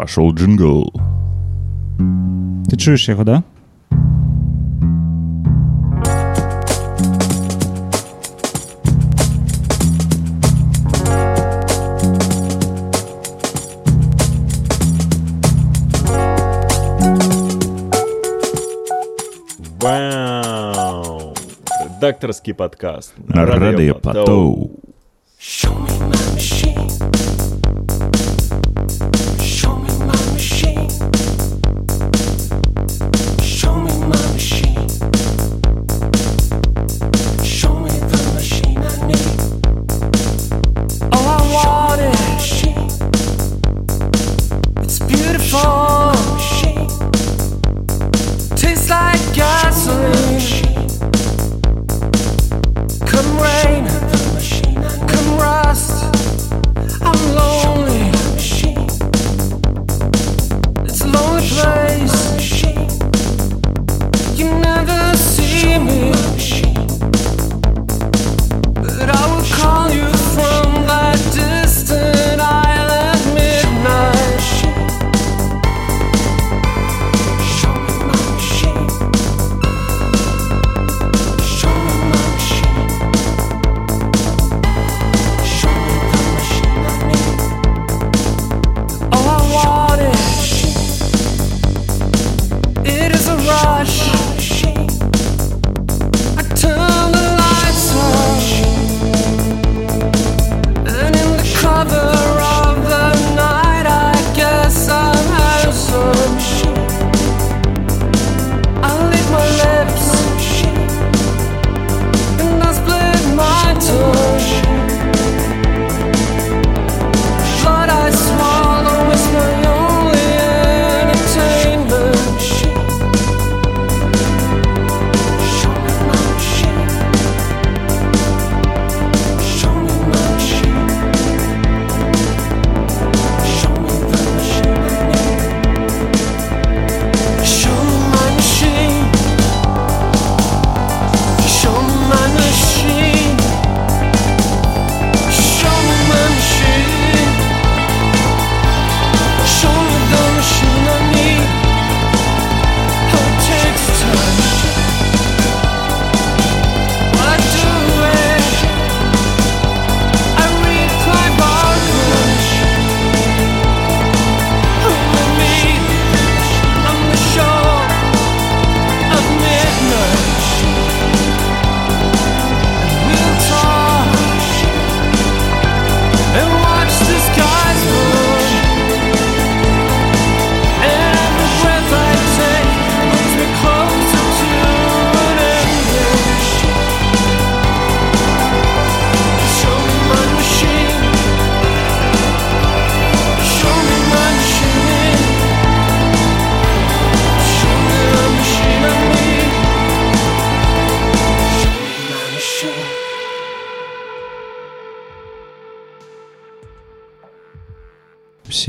Пошел джингл. Ты чуешь его, да? Вау! Редакторский подкаст. На радио Потоу.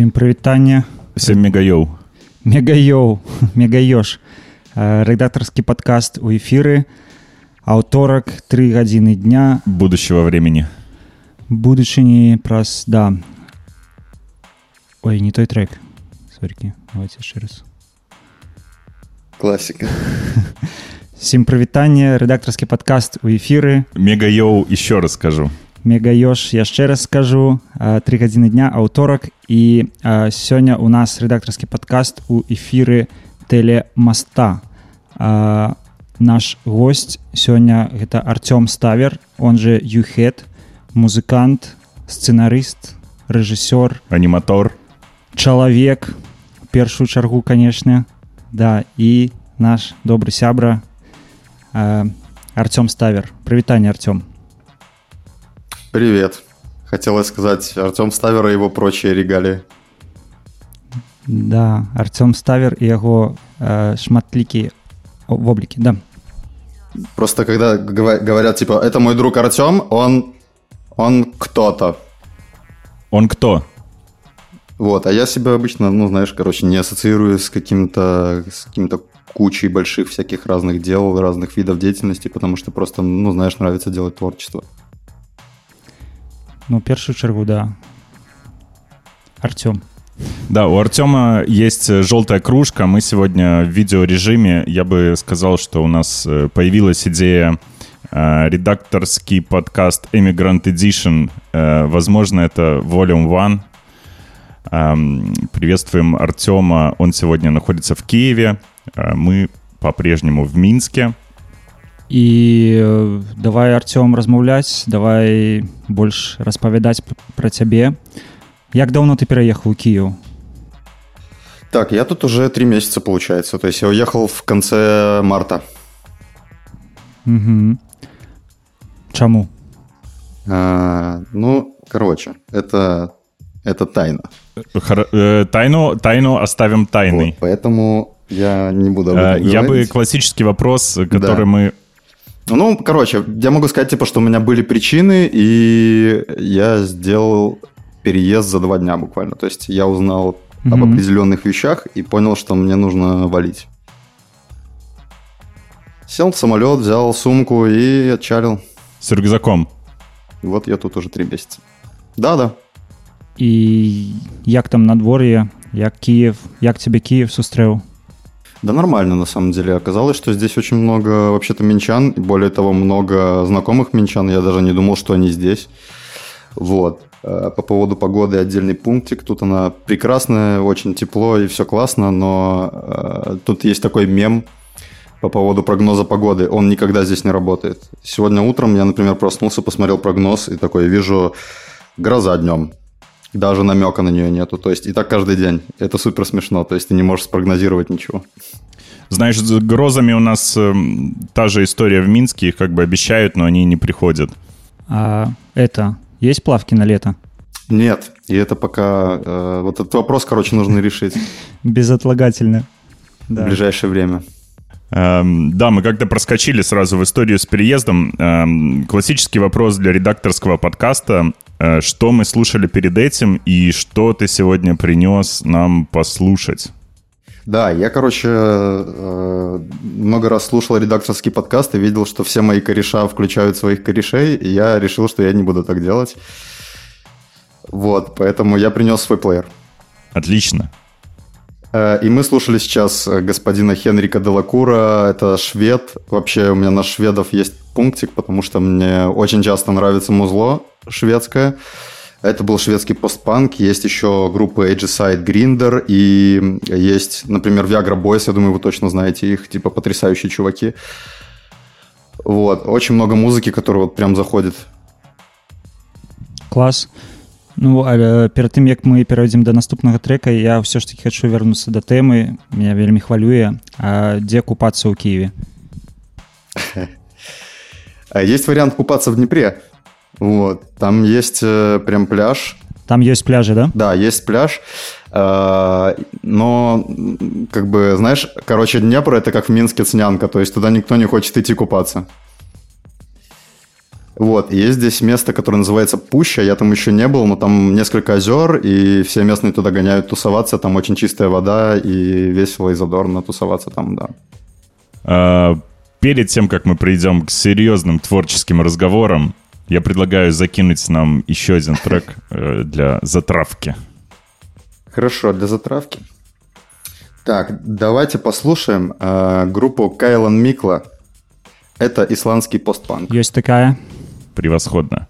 Всім прывітанне. Всем мегайоу. Мегайоу, мегаёш. Э, Рэдактарскі падкаст у эфіры. Аўторак, тры гадзіны дня. Будущего времени. Будучыні праз, да. Ой, не той трек. Сорькі, давайте яшчэ раз. Классика. Всім прывітанне, рэдактарскі падкаст у эфіры. Мегайоу еще раз скажу. Мегаёш яшчэ раз скажу а, тры гадзіны дня аўторак і а, сёння у нас рэдактарскі падкаст у эфіры тэлемаста а, наш гость сёння гэта Артём ставер он же юхет музыкант сцэнарыст рэжысёр Аниматор. чалавек у першую чаргу канешне да і наш добры сябра а, Артём ставер прывітанне Артём Привет. Хотелось сказать Артем Ставер и его прочие регалии. Да, Артём Ставер і яго э, шматлікія воблікі да Просто когда гова- говорят, типа, это мой друг Артем, он, он кто-то. Он кто? Вот, а я себя обычно, ну, знаешь, короче, не ассоциирую с каким-то с каким-то кучей больших всяких разных дел, разных видов деятельности, потому что просто, ну, знаешь, нравится делать творчество. Ну, першую чаргу, да. Артём. Да, у Артема есть э, желтая кружка. Мы сегодня в видеорежиме. Я бы сказал, что у нас э, появилась идея э, редакторский подкаст Immigrant Edition. Э, возможно, это Volume One. Эм, приветствуем Артема. Он сегодня находится в Киеве. Э, мы по-прежнему в Минске І е, давай Артём размаўляць давай больш распавядаць п- пра цябе Як даўно ты пераехаў у Кіев Так, я тут уже три месяца, получается. То есть я уехал в конце марта. угу. Чаму А, ну, короче, это, это тайна. Хор- э, тайну, тайну оставим тайной. Вот, поэтому я не буду об Э, этом Я бы говорить. классический вопрос, э, который Да. мы ну, короче, я могу сказать, типа, что у меня были причины, и я сделал переезд за два дня буквально. То есть я узнал об Мгм. определенных вещах и понял, что мне нужно валить. Сел в самолет, взял сумку и отчалил. с рюкзаком. И вот я тут уже три месяца. Да-да. і як там надвор'е як Киев як тебе Киев сустрэў Да нормально, на самом деле. Оказалось, что здесь очень много, вообще-то, минчан. Более того, много знакомых минчан. Я даже не думал, что они здесь. Вот. Э, По поводу погоды отдельный пунктик. Тут она прекрасная, очень тепло и все классно, но э, тут есть такой мем по поводу прогноза погоды. Он никогда здесь не работает. Сегодня утром я, например, проснулся, посмотрел прогноз и такой вижу гроза днем. Даже намека на нее нету. То есть и так каждый день. Это супер смешно. То есть ты не можешь спрогнозировать ничего. Знаешь, с грозами у нас эм, та же история в Минске. Их как бы обещают, но они не приходят. А это есть плавки на лето Нет, и это пока... э, вот этот вопрос, короче, нужно решить безотлагательно в ближайшее время. Эм, да, мы как-то проскочили сразу в историю с переездом. Эм, классический вопрос для редакторского подкаста. Э, что мы слушали перед этим и что ты сегодня принес нам послушать? Да, я, короче, э, много раз слушал редакторский подкаст и видел, что все мои кореша включают своих корешей, и я решил, что я не буду так делать. Вот, поэтому я принес свой плеер. Отлично. Э, И мы слушали сейчас господина Хенрика Делакура. Это швед. Вообще у меня на шведов есть пунктик, потому что мне очень часто нравится музло шведское. Это был шведский постпанк. Есть еще группы Aegis Grinder. И есть, например, Viagra Boys. Я думаю, вы точно знаете их. Типа потрясающие чуваки. Вот. Очень много музыки, которая вот прям заходит. клас Ну але перад тым як мы перайдзем да наступнага трека я ўсё ж таки хочу вярнуцца да тэмы меня вельмі хвалюе а дзе купацца ў Киеве А Есть вариант купаться в Днепре. Вот. Там есть э, прям пляж. там ёсць пляжы да Да, есть пляж, э, но как бы, знаешь, короче, Днепр это как в Минске Цнянка, то есть туда никто не хочет идти купаться. Вот, и есть здесь место, которое называется Пуща, я там еще не был, но там несколько озер, и все местные туда гоняют тусоваться, там очень чистая вода, и весело и задорно тусоваться там, да. Э, Перед тем, как мы придем к серьезным творческим разговорам, я предлагаю закинуть нам еще один трек э, для затравки. Хорошо, для затравки. Так, давайте послушаем э, группу Кайлан Микла. Это исландский постпанк. ёсць такая Превосходно.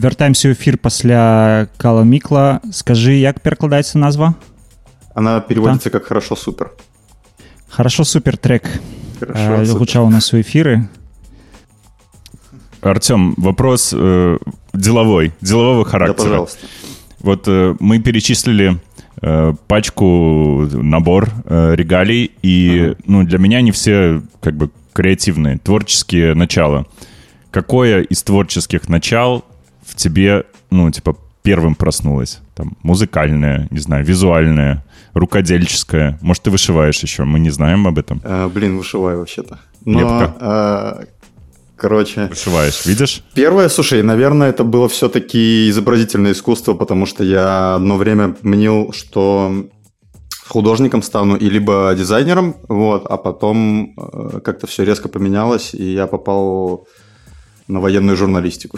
вяртаемся ў эфір пасля кала мікла скажы як перакладаецца назва Она переводится как «хорошо, супер». хорошо супер трек Хорошо, э, супер. гучаў у нас у эфіры Артем, вопрос э, деловой, делового Да, характера. пожалуйста. Вот э, мы перечислили э, пачку набор э, регалий, и ну, для меня они все как бы креативные, творческие начала. Какое из творческих начал в тебе, ну, типа, первым проснулось? Там, музыкальное, не знаю, визуальное, рукодельческое. Может, ты вышиваешь еще, мы не знаем об этом. Э, блин, вышиваю вообще-то. Но, Лепка. э, короче, Вышиваешь, видишь? первое, слушай, наверное, это было все-таки изобразительное искусство, потому что я одно время мнил, что художником стану и либо дизайнером, вот, а потом э, как-то все резко поменялось, и я попал на военную журналистику.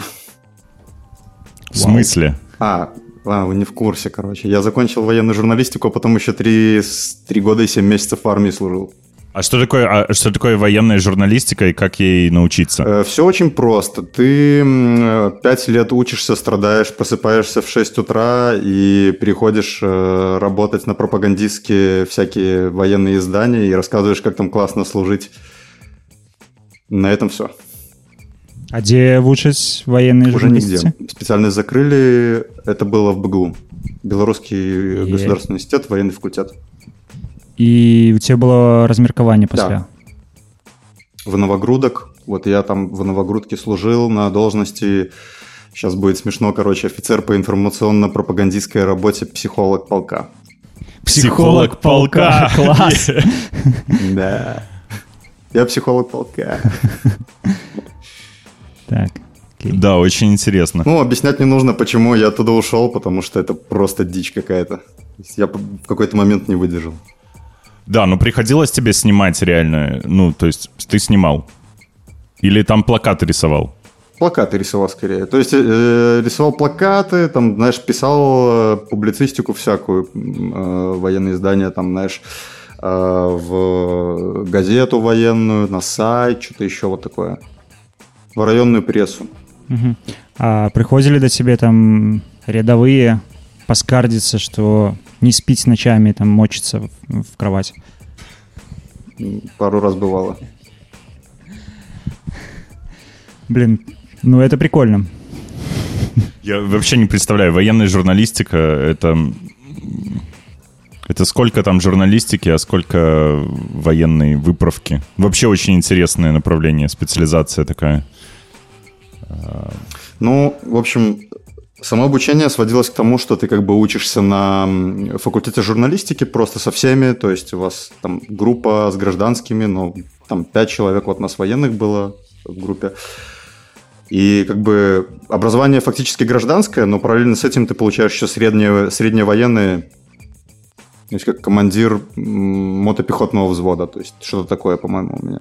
В смысле? А, а, вы не в курсе, короче. Я закончил военную журналистику, а потом еще три, три года и семь месяцев в армии служил. А что такое, а что такое военная журналистика и как ей научиться? Все очень просто. Ты э, пять лет учишься, страдаешь, просыпаешься в 6 утра и переходишь э, работать на пропагандистские всякие военные издания и рассказываешь, как там классно служить. На этом все. А дзе вучаць военные Уже нигде. журналісты Специальность закрыли. Это было в БГУ. Белорусский Е. государственный университет, военный факультет. і у цябе было размеркаванне пасля в Новогрудок. Вот я там в Новогрудке служил на должности, сейчас будет смешно, короче, офицер по информационно-пропагандистской работе психолог полка. Психолог полка. класс Да. Я психолог полка. так окей. Да, очень интересно. Ну, объяснять не нужно, почему я оттуда ушел, потому что это просто дичь какая-то. Я в какой-то момент не выдержал. Да, но приходилось тебе снимать реально, ну, то есть ты снимал? Или там плакаты рисовал? Плакаты рисовал скорее. То есть э, рисовал плакаты, там, знаешь, писал э, публицистику всякую, э, военные издания, там, знаешь, э, в газету военную, на сайт, что-то еще вот такое В районную прессу. Мгм. А прыходзілі да цябе там рядовые паскардзіцца што не спіць ночамі там мочыцца в, в кровать М, Пару раз бывало. блин ну это прикольно Я вообще не представляю, военная журналистика, это... м, Это сколько там журналистики, а сколько военной выправки. Вообще очень интересное направление, специализация такая. Ну, в общем, само обучение сводилось к тому, что ты как бы учишься на факультете журналистики просто со всеми, то есть у вас там группа с гражданскими, ну, там пять человек, вот нас военных было в группе. И как бы образование фактически гражданское, но параллельно с этим ты получаешь еще среднее, среднее военное, то есть как командир мотопехотного взвода, то есть что-то такое, по-моему, у меня.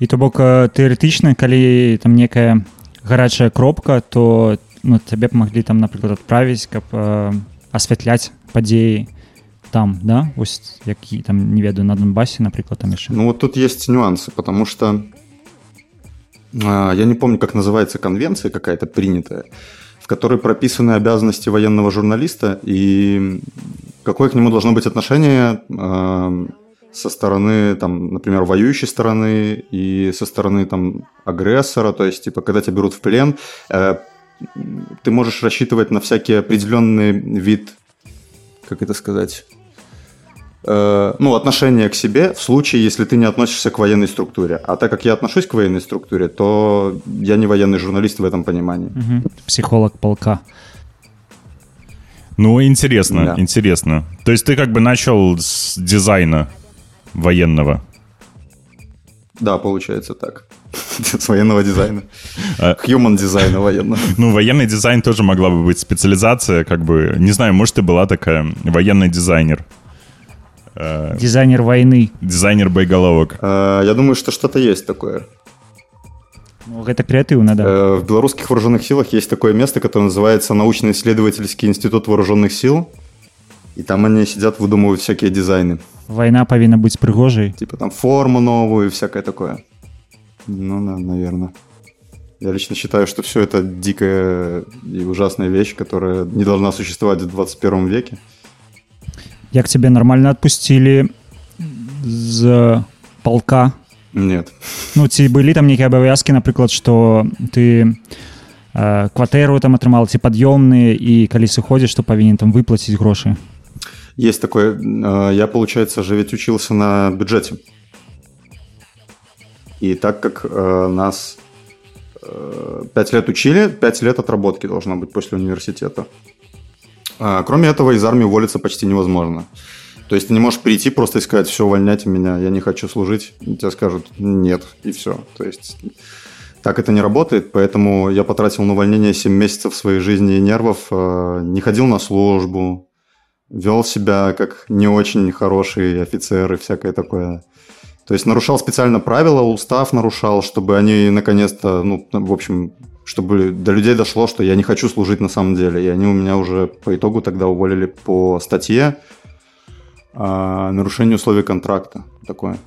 і то бок э, тэарэтычна калі там некая гарачая кропка то ну табе б маглі там напрыклад адправіць каб э, асвятляць падзеі там да вось які там не ведаю на донбасе напрыклад там яшчэ Ну вот тут есть нюансы, потому что а, я не помню, как называется конвенция какая-то принятая, в которой прописаны обязанности военного журналиста и какое к нему должно быть отношение а, со стороны, там, например, воюющей стороны и со стороны там агрессора, то есть типа когда тебя берут в плен, э, ты можешь рассчитывать на всякий определенный вид, как это сказать, э, ну, отношение к себе в случае, если ты не относишься к военной структуре. А так как я отношусь к военной структуре, то я не военный журналист в этом понимании. Мгм. психолог полка Ну, интересно, Да. интересно. То есть ты как бы начал с дизайна военного. Да, получается так. С военного дизайна. А- Human дизайна военного. Ну, военный дизайн тоже могла бы быть специализация, как бы, не знаю, может, и была такая, военный дизайнер. Э, дизайнер войны дизайнер боеголовок. Э, Я думаю, что что-то есть такое. ну, гэта крэатыўна да Э, В белорусских вооруженных силах есть такое место, которое называется научно-исследовательский институт вооруженных сил И там они сидят, выдумывают всякие дизайны. вайна павінна быць прыгожай Типа там форму новую и всякое такое. Ну да, наверное. Я лично считаю, что все это дикая и ужасная вещь, которая не должна существовать в 21 веке. Як тебе нормально отпустили з полка? Нет. Ну, ці былі там нейкія абавязкі, напрыклад, што ты э, кватэру там атрымал ці пад'ёмныя і калі сыходзіш, то павінен там выплаціць грошы. Есть такое. э, Я, получается, же ведь учился на бюджете. И так как э, нас э, пять лет учили, пять лет отработки должно быть после университета. А, Кроме этого, из армии уволиться почти невозможно. То есть ты не можешь прийти просто и сказать, все, увольняйте меня, я не хочу служить. Тебе скажут, нет, и все. То есть так это не работает, поэтому я потратил на увольнение 7 месяцев своей жизни и нервов, не ходил на службу, вел себя как не очень хороший офицер и всякое такое. То есть нарушал специально правила, устав нарушал, чтобы они наконец-то, ну, в общем, чтобы до людей дошло, что я не хочу служить на самом деле. И они у меня уже по итогу тогда уволили по статье а, нарушение условий контракта. Такое.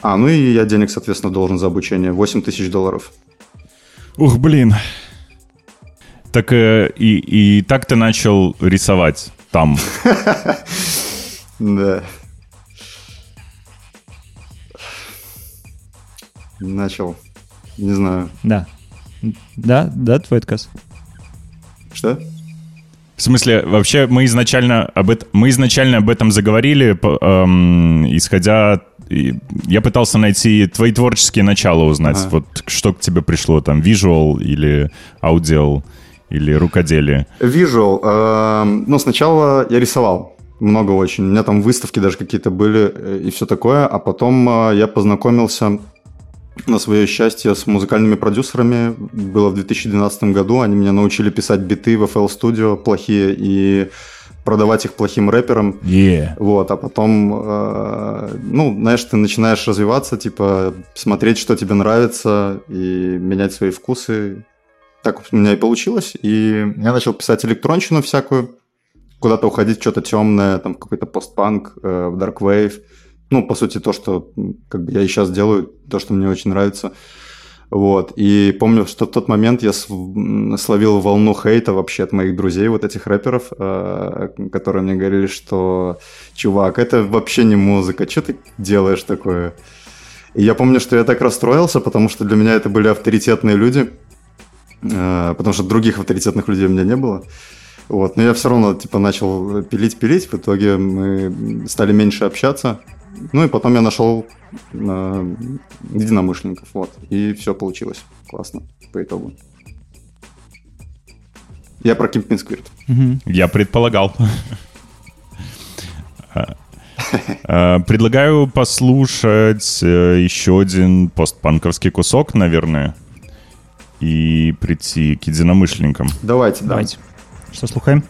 А, ну и я денег, соответственно, должен за обучение. 8 тысяч долларов. Ух, блин. Так э, и, и так ты начал рисовать там. Да. Начал. Не знаю. Да. Да, да, твой отказ. Что? В смысле, вообще мы изначально об этом, мы изначально об этом заговорили, эм, исходя... Я пытался найти твои творческие начала узнать. Ага. Вот что к тебе пришло, там, визуал или аудио, или рукоделие. Visual. эм, ну, сначала я рисовал. Много очень. У меня там выставки даже какие-то были э, и все такое. А потом э, я познакомился на свое счастье с музыкальными продюсерами. Было в 2012 году. Они меня научили писать биты в FL Studio плохие и продавать их плохим рэперам. Yeah. Вот, а потом, э, ну, знаешь, ты начинаешь развиваться, типа, смотреть, что тебе нравится, и менять свои вкусы. Так у меня и получилось. И я начал писать электронщину всякую, куда-то уходить, что-то темное, там какой-то постпанк, э, в Wave. Ну, по сути, то, что как бы я и сейчас делаю, то, что мне очень нравится. Вот. И помню, что в тот момент я словил волну хейта вообще от моих друзей, вот этих рэперов, э, которые мне говорили, что чувак, это вообще не музыка, что ты делаешь такое? И я помню, что я так расстроился, потому что для меня это были авторитетные люди, потому что других авторитетных людей у меня не было. Вот, но я все равно типа начал пилить-пилить, в итоге мы стали меньше общаться. Ну и потом я нашел э, единомышленников, вот, и все получилось классно по итогу. Я про Кимпин Сквирт. Я предполагал. Э, Предлагаю послушать э, еще один постпанковский кусок, наверное, и прийти к единомышленникам. Давайте, да. Давайте. Что слухаем?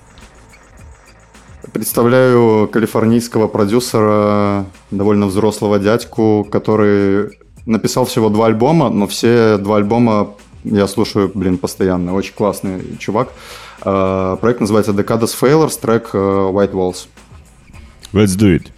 Представляю калифорнийского продюсера, довольно взрослого дядьку, который написал всего два альбома, но все два альбома я слушаю, блин, постоянно. Очень классный чувак. Э, Проект называется Decades Failures, трек э, White Walls. Let's do it.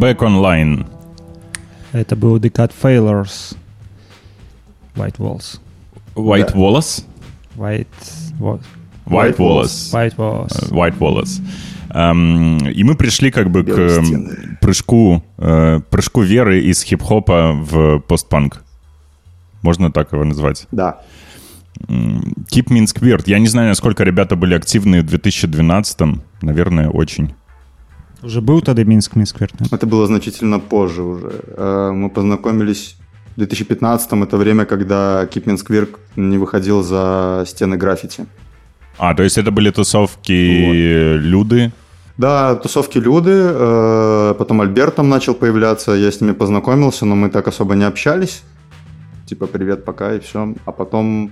Back Online. Это был The Cat Failures. White Walls. White Wallace? White... Wa- White Wallace. White Walls. Э, White Wallace. Эм, И мы пришли как бы к Белые эм, стены. прыжку, э, прыжку веры из хип-хопа в постпанк. Можно так его назвать? Да. Keep Minsk Weird. Я не знаю, насколько ребята были активны в 2012-м. Наверное, очень. Уже был тогда Минск, Минск Верт? Это было значительно позже уже. Э, Мы познакомились в 2015 это время, когда Кипминсквирк не выходил за стены граффити. А, то есть это были тусовки Люды? Да, тусовки Люды, э, потом Альберт там начал появляться, я с ними познакомился, но мы так особо не общались. Типа, привет, пока, и все. А потом...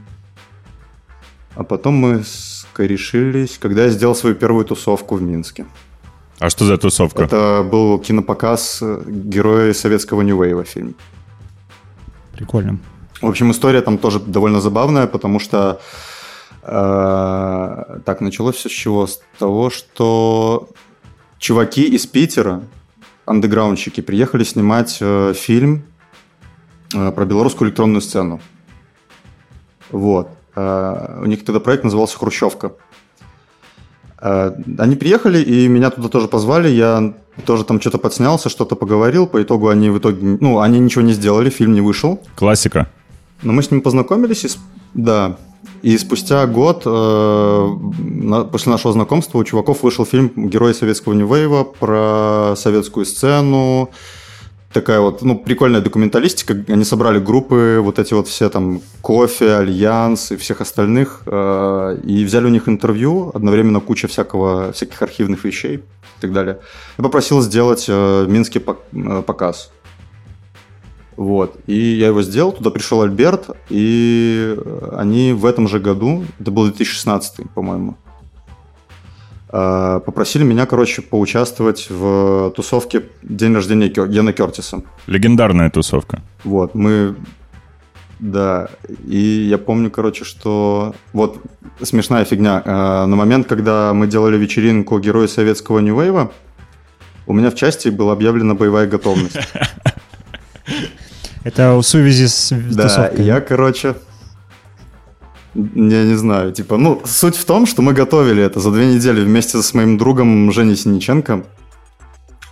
А потом мы скорешились, когда я сделал свою первую тусовку в Минске. А что за тусовка? Это был кинопоказ «Герои советского Нью-Вейва» фильм. Прикольно. В общем, история там тоже довольно забавная, потому что э, так началось все с чего? С того, что чуваки из Питера, андеграундщики, приехали снимать э, фильм э, про белорусскую электронную сцену. Вот. Э, у них тогда проект назывался «Хрущевка». Э, Они приехали, и меня туда тоже позвали. Я тоже там что-то подснялся, что-то поговорил. По итогу они в итоге... Ну, они ничего не сделали, фильм не вышел. Классика. Но мы с ним познакомились, и, да. И спустя год э, на- после нашего знакомства у чуваков вышел фильм «Герои советского New Wave а» про советскую сцену. Такая вот, ну, прикольная документалистика. Они собрали группы, вот эти вот все там Кофе, Альянс и всех остальных, э, и взяли у них интервью, одновременно куча всякого, всяких архивных вещей и так далее. Я попросил сделать э, пок- э, показ. Вот. И я его сделал, туда пришел Альберт, и они в этом же году, это был 2016, по-моему, попросили меня, короче, поучаствовать в тусовке день рождения Гена Кертиса. Легендарная тусовка. Вот, мы... Да, и я помню, короче, что... Вот, смешная фигня. Э, На момент, когда мы делали вечеринку Герои Советского Нью-Вейва, у меня в части была объявлена боевая готовность. Это у сувязи с Да, тусовкой. я, короче, я не знаю, типа, ну, суть в том, что мы готовили это за две недели вместе с моим другом Женей Синиченко.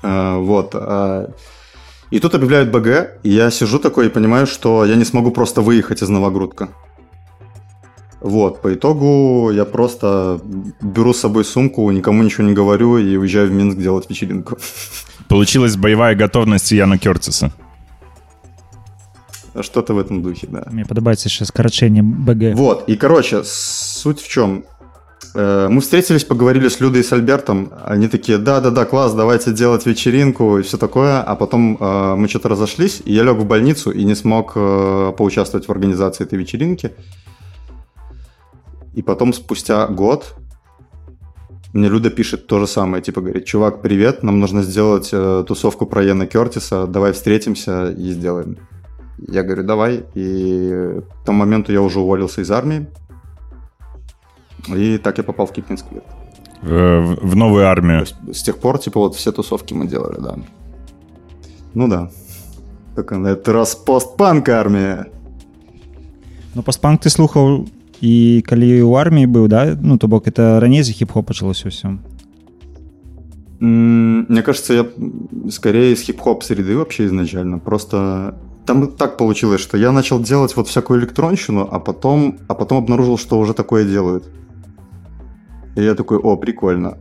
А, вот. а, и тут объявляют БГ, и я сижу такой и понимаю, что я не смогу просто выехать из Новогрудка. Вот, по итогу я просто беру с собой сумку, никому ничего не говорю и уезжаю в Минск делать вечеринку. Получилась боевая готовность Яна Кертиса. Что-то в этом духе, да. Мне подобається ще скорочення БГ. Вот, и, короче, суть в чем? Э, Мы встретились, поговорили с Людой и с Альбертом. Они такие, да-да-да, класс, давайте делать вечеринку и все такое. А потом э, мы что-то разошлись, и я лег в больницу и не смог э, поучаствовать в организации этой вечеринки. И потом, спустя год, мне Люда пишет то же самое, типа говорит, чувак, привет, нам нужно сделать э, тусовку про Яна Кертиса, давай встретимся и сделаем. Я говорю, давай. И к тому моменту я уже уволился из армии. И так я попал в Кипинск. Э, В, в новую То армию. есть с тех пор, типа, вот все тусовки мы делали, да. Ну да. Только на этот раз постпанк армия. Ну, постпанк ти слухав і калі ў арміі быў да ну то бок это раней за хіп-хоп пачалося ўсё М, Мне кажется, я м, скорее из хип-хоп среды вообще изначально. Просто там так получилось, что я начал делать вот всякую электронщину, а потом, а потом обнаружил, что уже такое делают. И я такой, о, прикольно.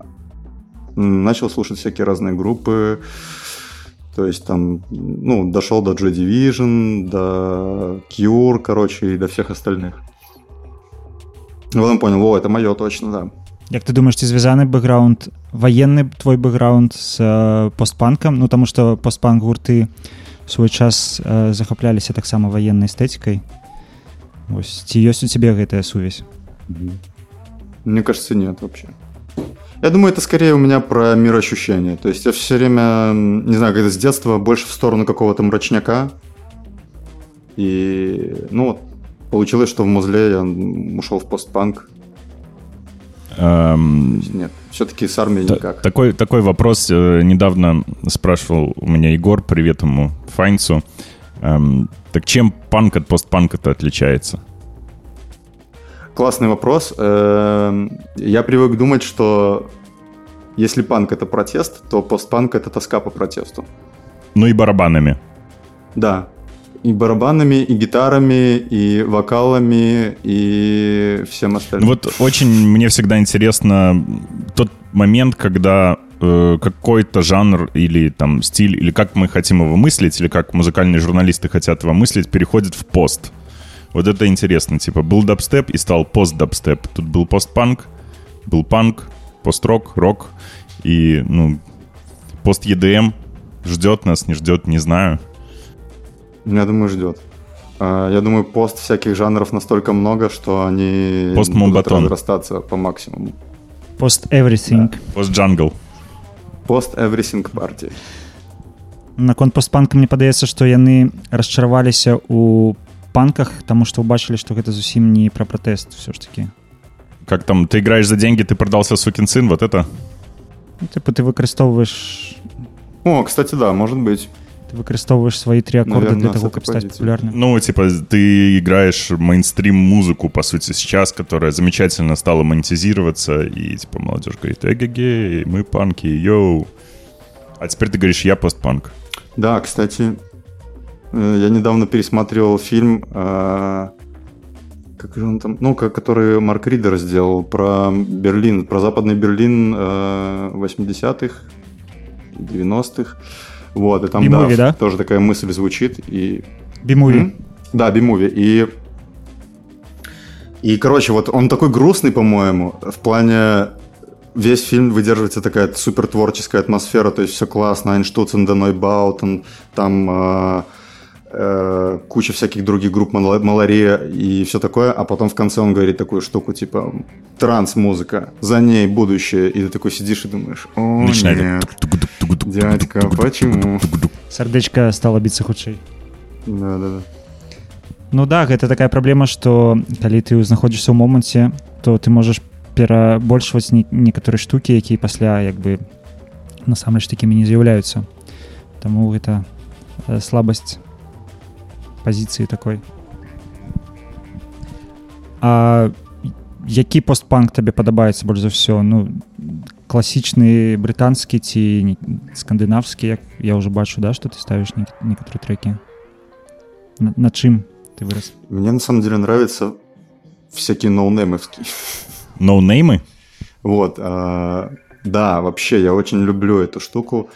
Начал слушать всякие разные группы. То есть там, ну, дошел до Joy Division, до Cure, короче, и до всех остальных. И потом понял, о, это мое точно, да. Як ты думаешь ці звязаны бэкграунд ваенны твой бэкграунд з постпанкам ну таму што постпанк гурты в свой час э, захапляліся таксама ваеннай эстэтикай Вось ці ёсць у цябе гэтая сувязь Мне кажется, нет вообще. Я думаю, это скорее у меня про мироощущение. То есть я все время, не знаю, это с детства, больше в сторону какого-то мрачняка. И, ну вот, получилось, что в музле я ушел в постпанк. Эм, Нет, Все-таки с армией Та- никак. Такой, такой вопрос э, недавно спрашивал у меня Егор, привет ему, Файнцу. Эм, так чем панк от постпанка-то отличается? Классный вопрос. Эм, Я привык думать, что если панк это протест, то постпанк это тоска по протесту. Ну и барабанами. Да. И барабанами, и гитарами, и вокалами, и всем остальным. Вот очень мне всегда интересно тот момент, когда э, какой-то жанр или там стиль, или как мы хотим его мыслить, или как музыкальные журналисты хотят его мыслить, переходит в пост. Вот это интересно. Типа был дабстеп и стал пост-дабстеп. Тут был постпанк, был панк, пост-рок, рок и, ну, пост-EDM. Ждет нас, не ждет, не знаю. Я думаю, ждет. А, Я думаю, пост всяких жанров настолько много, что они Пост будут Момбатон. разрастаться по максимуму. Post everything. Пост-джангл. Пост everything party. Наконт постпанка мне падаецца што яны расчараваліся у панках таму што ўбачылі што гэта зусім не пра пратэст все ж таки Как там, ты играешь за деньги, ты продался, сукин сын, вот это? ну, типу ты выкарыстоўваешь О, кстати, да, может быть. ты выкарыстоўваешь свои три аккорда Наверно, для того стаць позиции. популярным Ну, типа, ты играешь мейнстрим-музыку, по сути, сейчас, которая замечательно стала монетизироваться, и, типа, молодежь говорит, эге мы панки, йоу. А теперь ты говоришь, я постпанк. Да, кстати, э, я недавно пересматривал фильм, э, как же он там, ну, ко- который Марк Ридер сделал про Берлин, про западный Берлин э, 80-х, 90-х. Вот, и там, B-Movie, да? тоже такая мысль звучит, и B-Movie М? Да, B-Movie. И, и, короче, вот он такой грустный, по-моему, в плане... Весь фильм выдерживается такая супер творческая атмосфера, то есть все классно, Einstürzende Neubauten, там э, э, куча всяких других групп, Мала- Малария и все такое, а потом в конце он говорит такую штуку, типа, транс-музыка, за ней будущее, и ты такой сидишь и думаешь, о, Начинает нет, так дядька, почему? сардэчка стала біцца хутчэй Да-да-да. Ну да гэта такая праблема што калі ты знаходзішся ў моманце то ты можаш перабольшваць не, некаторыя штукі якія пасля як бы насамрэч такімі не з'яўляюцца Таму гэта э, слабасць пазіцыі такой А які постпанк табе падабаецца больш за ўсё ну класічны брытанскі ці не- скандынавскі як я ўжо бачу да што ты ставіш нек- некаторыя трекі на, на чым ты вырас Мне на самом деле нравятся всякие ноунеймовские. Ноунеймы? Вот, а, да, вообще, я очень люблю эту штуку.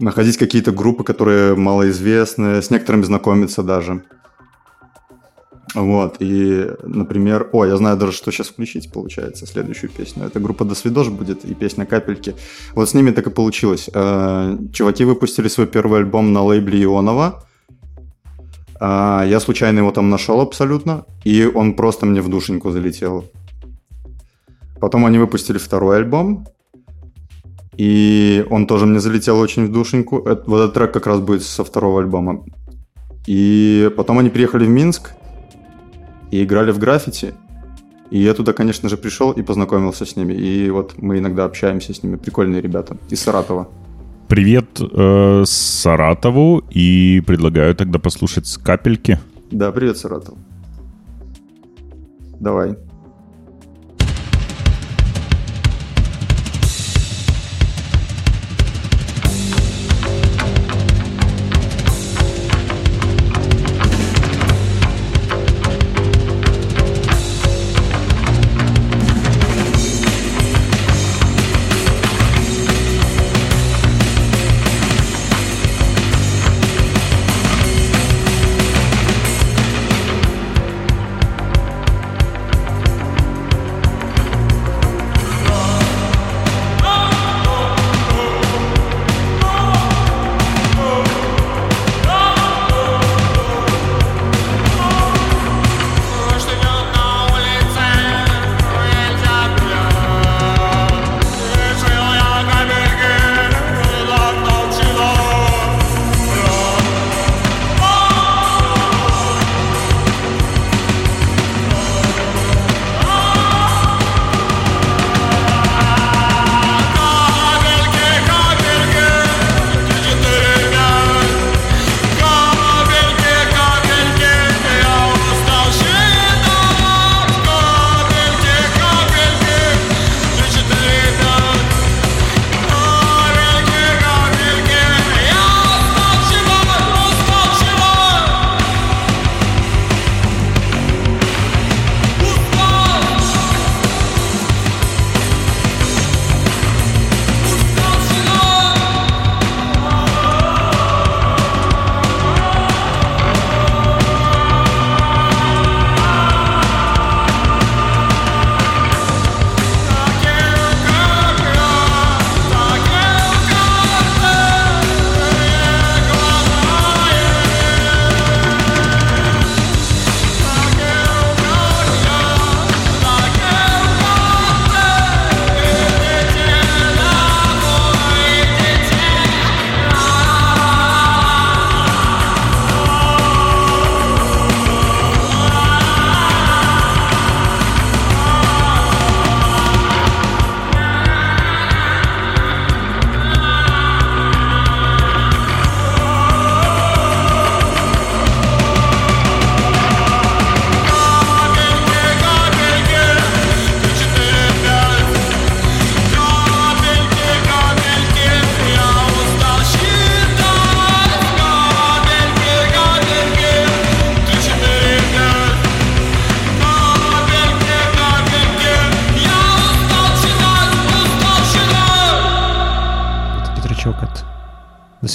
Находить какие-то группы, которые малоизвестны, с некоторыми знакомиться даже. Вот, и, например, о, я знаю даже, что сейчас включить, получается, следующую песню. Это группа «До свидос» будет и песня «Капельки». Вот с ними так и получилось. Э, Чуваки выпустили свой первый альбом на лейбле Ионова. А, Я случайно его там нашел абсолютно, и он просто мне в душеньку залетел. Потом они выпустили второй альбом, и он тоже мне залетел очень в душеньку. Эт- Вот этот трек как раз будет со второго альбома. И потом они приехали в Минск и играли в граффити. И я туда, конечно же, пришел и познакомился с ними. И вот мы иногда общаемся с ними. Прикольные ребята. Из Саратова. Привет э, Саратову, и предлагаю тогда послушать капельки. Да, привет, Саратов. Давай.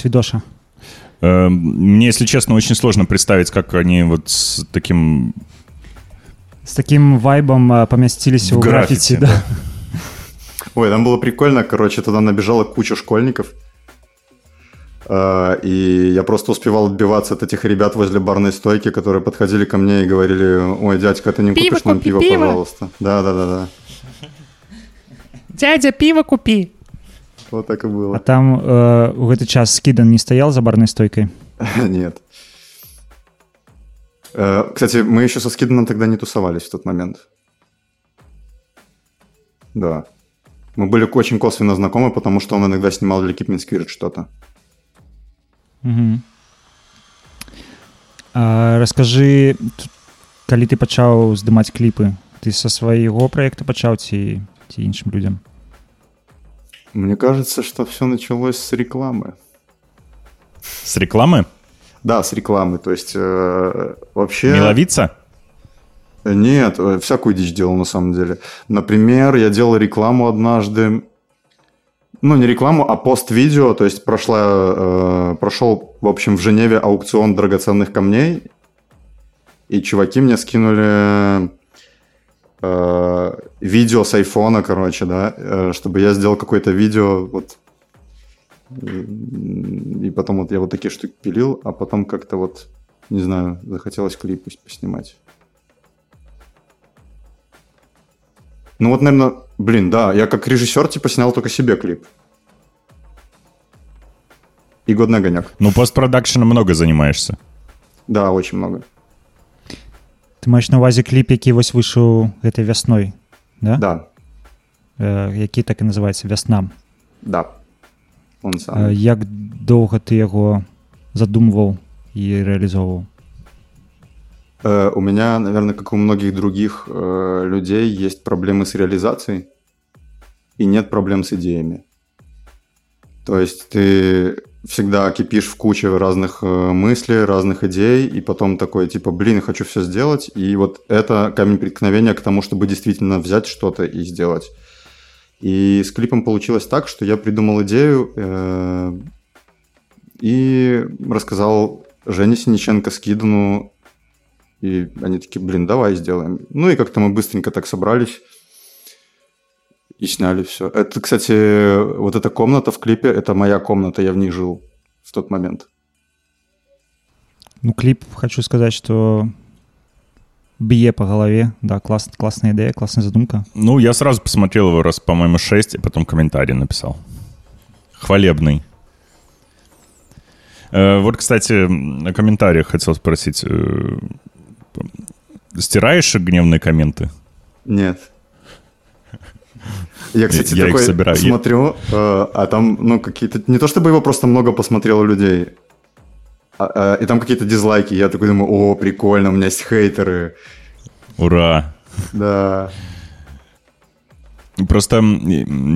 До свидоша. Э, Мне, если честно, очень сложно представить, как они вот с таким С таким вайбом а, поместились В у граффити, граффити, да. Ой, там было прикольно, короче, туда набежала куча школьников. А, И я просто успевал отбиваться от этих ребят возле барной стойки, которые подходили ко мне и говорили, ой, дядька, ты не Пиво купишь нам купи, пиво, пиво». пожалуйста. Да-да-да-да. Дядя, пиво купи. Вот так и А было. там э, у гэты час скидан не стаял за барной стойкой. Нет. Э, Кстати, мы еще со Скиданом тогда не тусовались в тот момент. Да. Мы были очень косвенно знакомы, потому что он иногда снимал для Keep Me Squirt что-то. Угу. А, раскажы т- калі ты пачаў здымаць кліпы ты са свайго праекта пачаў ці ці іншым людзям Мне кажется, что все началось с рекламы. с рекламы? Да, с рекламы. То есть э, вообще... Миловица? Нет, э, всякую дичь делал на самом деле. Например, я делал рекламу однажды. Ну, не рекламу, а пост-видео. То есть прошла, э, прошел, в общем, в Женеве аукцион драгоценных камней. И чуваки мне скинули э, видео с айфона, короче, да, э, чтобы я сделал какое-то видео, вот. И потом вот я вот такие штуки пилил, а потом как-то вот, не знаю, захотелось клип поснимать. Ну вот, наверное, блин, да, я как режиссер типа снял только себе клип. И годный огонек. Ну, постпродакшеном много занимаешься. Да, очень много. ты маеш на увазе кліп які вось выйшаў гэтай вясной да? Да, Э, які так і называецца вясна да. Он э, сам. як доўга ты яго задумваў і рэалізоўваў Э, у меня, наверное, как у многих других э, людей, есть проблемы с реализацией и нет проблем с идеями. То есть ты всегда кипишь в куче разных э, мыслей, разных идей, и потом такой, типа, блин, хочу все сделать, и вот это камень преткновения к тому, чтобы действительно взять что-то и сделать. И с клипом получилось так, что я придумал идею э, и рассказал Жене Синиченко Скидану, и они такие, блин, давай сделаем. Ну и как-то мы быстренько так собрались и сняли все. Это, кстати, вот эта комната в клипе, это моя комната, я в ней жил в тот момент. ну кліп хочу сказаць что б'е по галаве да класс классная ідэя классная задумка Ну, я сразу посмотрел его раз, по-моему, 6, и потом комментарий написал. Хвалебный. Э, вот, кстати, на комментариях хотел спросить. э, Стираешь гневные комменты? Нет. Я, кстати, Я такой собираю. Смотрю, э, а там, ну, какие-то... Не то, чтобы его просто много посмотрело людей, а- а, и там какие-то дизлайки. Я такой думаю, о, прикольно, у меня есть хейтеры. Ура! Да. Просто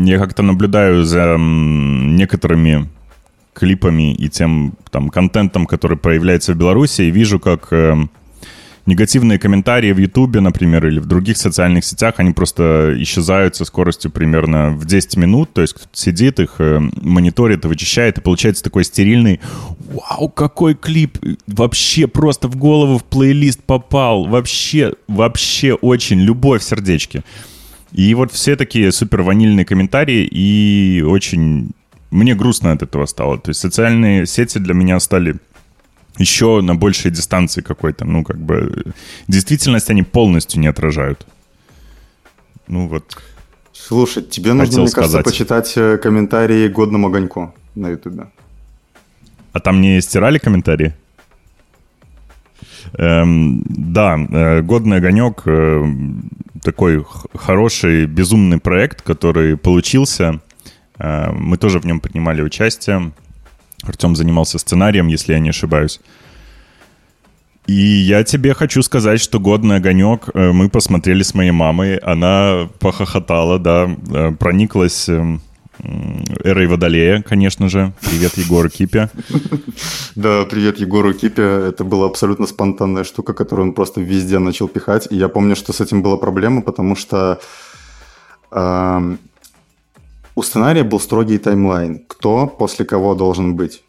я как-то наблюдаю за некоторыми клипами и тем там контентом, который появляется в Беларуси, и вижу, как э, негативные комментарии в Ютубе, например, или в других социальных сетях, они просто исчезают со скоростью примерно в 10 минут, то есть кто-то сидит, их э, мониторит вычищает, и получается такой стерильный «Вау, какой клип! Вообще просто в голову в плейлист попал! Вообще, вообще очень любовь в сердечке!» И вот все такие супер ванильные комментарии, и очень... Мне грустно от этого стало. То есть социальные сети для меня стали еще на большей дистанции какой-то. Ну, как бы... Действительность они полностью не отражают. Ну, вот. Слушай, тебе нужно, Хотел мне кажется, сказать. почитать э, комментарии годному огоньку на Ютубе. А там не стирали комментарии? Эм, да, э, «Годный огонек» э, такой хороший, безумный проект, который получился. Э, мы тоже в нем принимали участие. Артем занимался сценарием, если я не ошибаюсь. И я тебе хочу сказать, что «Годный огонек» э, мы посмотрели с моей мамой. Она похохотала, да, э, прониклась м, эрой Водолея, конечно же. Привет, Егор Кипе. Да, привет Егору Кипе. Это была абсолютно спонтанная штука, которую он просто везде начал пихать. И я помню, что с этим была проблема, потому что эм, у сценария был строгий таймлайн, кто после кого должен быть.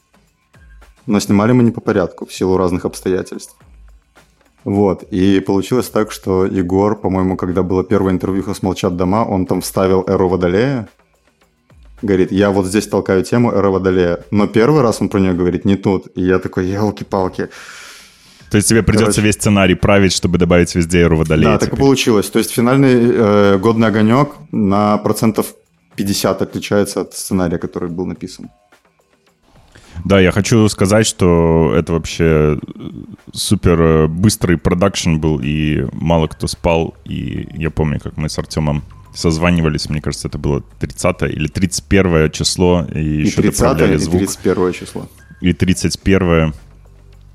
Но снимали мы не по порядку, в силу разных обстоятельств. Вот, и получилось так, что Егор, по-моему, когда было первое интервью с «Молчат дома», он там вставил Эру Водолея, говорит, я вот здесь толкаю тему Эра Водолея, но первый раз он про нее говорит не тут, и я такой, елки-палки. То есть тебе придется Короче. весь сценарий править, чтобы добавить везде Эру Водолея Да, так и теперь. получилось. То есть финальный э, «Годный огонек» на процентов 50 отличается от сценария, который был написан. Да, я хочу сказать, что это вообще супер э, быстрый продакшн был, и мало кто спал. И я помню, как мы с Артемом созванивались, мне кажется, это было 30 или 31 число, и, И еще 30 доправляли и звук. 31 число. И 31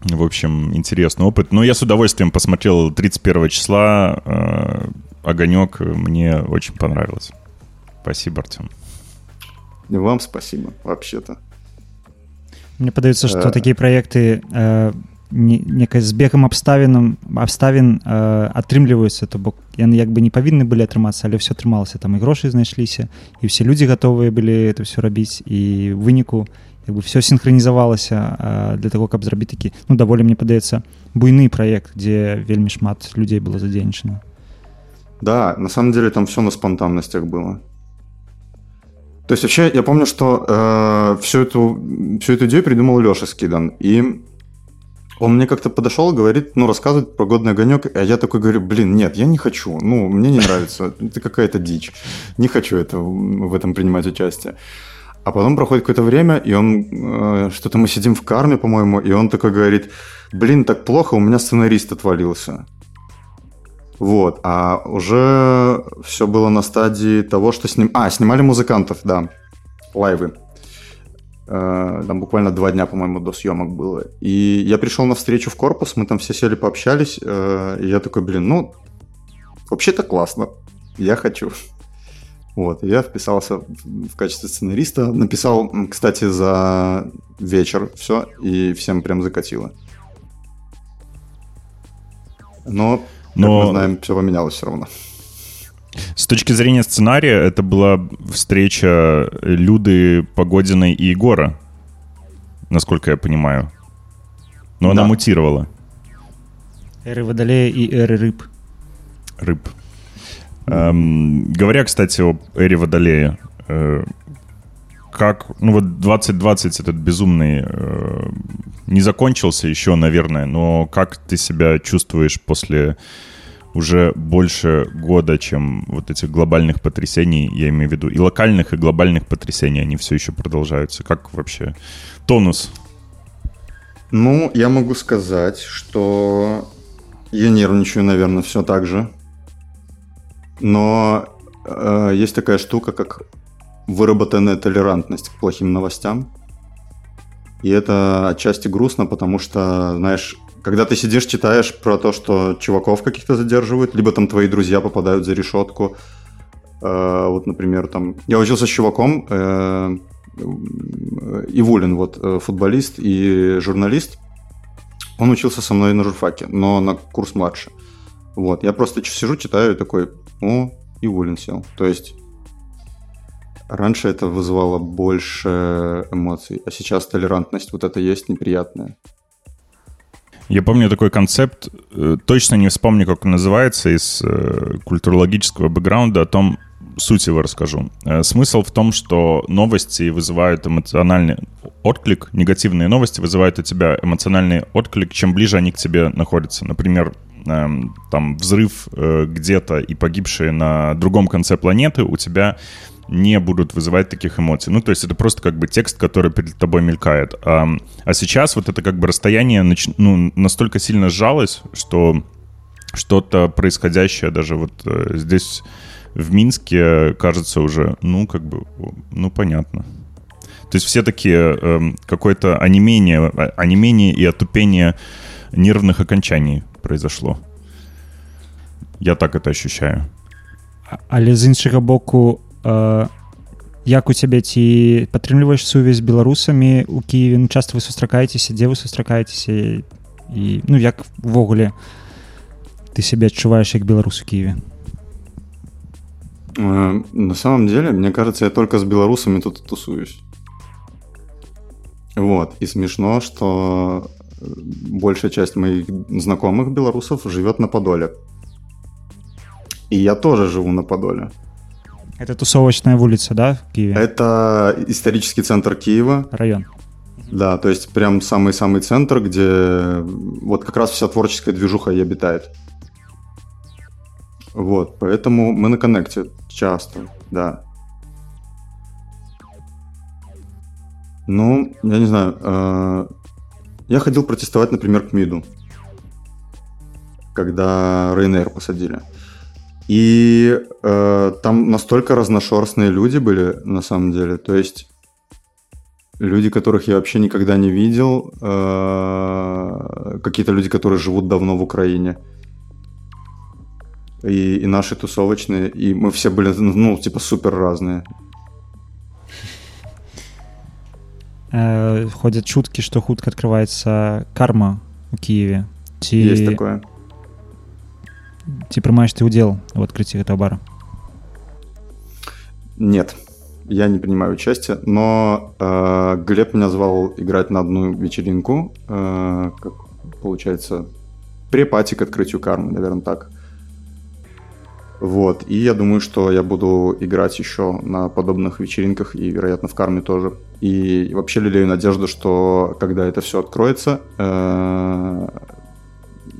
В общем, интересный опыт. Но я с удовольствием посмотрел 31 числа. э, Огонек мне очень понравилось. Спасибо, Артем. И вам спасибо, вообще-то. Мне падаецца што Э. такія праекты э, не- некай з бегам абставінам абставін э, атрымліваюцца то бок яны як бы не павінны былі атрымацца але все атрымалася там і грошы знайшліся і ўсе людзі гатовыя былі это все рабіць і ў выніку як бы все синхронізавалася э, для того каб зрабіць такі ну даволі мне падаецца буйны праект дзе вельмі шмат людзей было задзейнічана Да, на самом деле там все на спонтанностях было. то есть вообще я помню, что э, всю, эту, всю эту идею придумал Леша Скидан. И он мне как-то подошел говорит, ну, рассказывать про годный огонек. А я такой говорю, блин, нет, я не хочу. Ну, мне не нравится. Это какая-то дичь. Не хочу это, в этом принимать участие. А потом проходит какое-то время, и он... э, что-то мы сидим в карме, по-моему, и он такой говорит, блин, так плохо, у меня сценарист отвалился. Вот, а уже все было на стадии того, что сним... А, снимали музыкантов, да, лайвы. Э, Там буквально два дня, по-моему, до съемок было. И я пришел на встречу в корпус, мы там все сели, пообщались, э, и я такой, блин, ну, вообще-то классно, я хочу. Вот, я вписался в качестве сценариста, написал, кстати, за вечер все, и всем прям закатило. Но, как Но- мы знаем, все поменялось все равно. С точки зрения сценария, это была встреча Люды, Погодиной и Егора, насколько я понимаю. Но она Да. мутировала. эры вадалея і эры рыб рыб. Эм, говоря, кстати, об Эре Водолея, э, как, ну вот 2020 этот безумный э, не закончился еще, наверное, но как ты себя чувствуешь после уже больше года, чем вот этих глобальных потрясений, я имею в виду, и локальных, и глобальных потрясений, они все еще продолжаются. Как вообще тонус? Ну, я могу сказать, что я нервничаю, наверное, все так же. Но э, есть такая штука, как выработанная толерантность к плохим новостям. И это отчасти грустно, потому что, знаешь, когда ты сидишь, читаешь про то, что чуваков каких-то задерживают, либо там твои друзья попадают за решетку. Э, вот, например, там... Я учился с чуваком, э, Ивулин, вот, э, футболист и журналист. Он учился со мной на журфаке, но на курс младше. Вот, я просто сижу, читаю и такой, о, Ивулин сел. То есть раньше это вызывало больше эмоций, а сейчас толерантность вот это есть неприятная. Я помню такой концепт, э, точно не вспомню, как он называется, из э, культурологического бэкграунда, о том, суть его расскажу. Э, Смысл в том, что новости вызывают эмоциональный отклик, негативные новости вызывают у тебя эмоциональный отклик, чем ближе они к тебе находятся. Например, эм, там взрыв где-то и погибшие на другом конце планеты у тебя не будут вызывать таких эмоций. Ну, то есть это просто как бы текст, который перед тобой мелькает. А, а сейчас вот это как бы расстояние нач- ну, настолько сильно сжалось, что что-то происходящее даже вот э, здесь в Минске кажется уже, ну, как бы, ну, понятно. То есть все такие эм, какое-то онемение, а- онемение и отупение нервных окончаний произошло. Я так это ощущаю. А- але з іншага боку э, як у цябе ці падтрымліваеш сувязь з беларусамі у Киеве ну, часто вы сустракаецеся дзе вы сустракаецеся і ну як увогуле ты сябе адчуваеш як беларус у Киеве Э, На самом деле, мне кажется, я только с белорусами тут и тусуюсь. Вот. И смешно, что э, большая часть моих знакомых белорусов живет на Подоле. И я тоже живу на Подоле. Это тусовочная улица, да, в Киеве? Это исторический центр Киева. Район. Да, то есть прям самый-самый центр, где вот как раз вся творческая движуха и обитает. Вот, поэтому мы на коннекте часто, да. Ну, я не знаю. э, Я ходил протестовать, например, к МИДу, когда Рейнер посадили. И э, там настолько разношерстные люди были, на самом деле. То есть люди, которых я вообще никогда не видел, э, какие-то люди, которые живут давно в Украине. И, и наши тусовочные, и мы все были, ну, типа, супер разные. Э, ходят шутки, что хутко открывается карма у Киеве. Ці, Есть такое. ці приймаєш ти уділ в відкритті этого бара? Нет, я не принимаю участие, но э, Глеб меня звал играть на одну вечеринку, э, как получается, препати к открытию кармы, наверное, так. Вот, и я думаю, что я буду играть еще на подобных вечеринках и, вероятно, в карме тоже. И вообще лелею надежду, что когда это все откроется, э,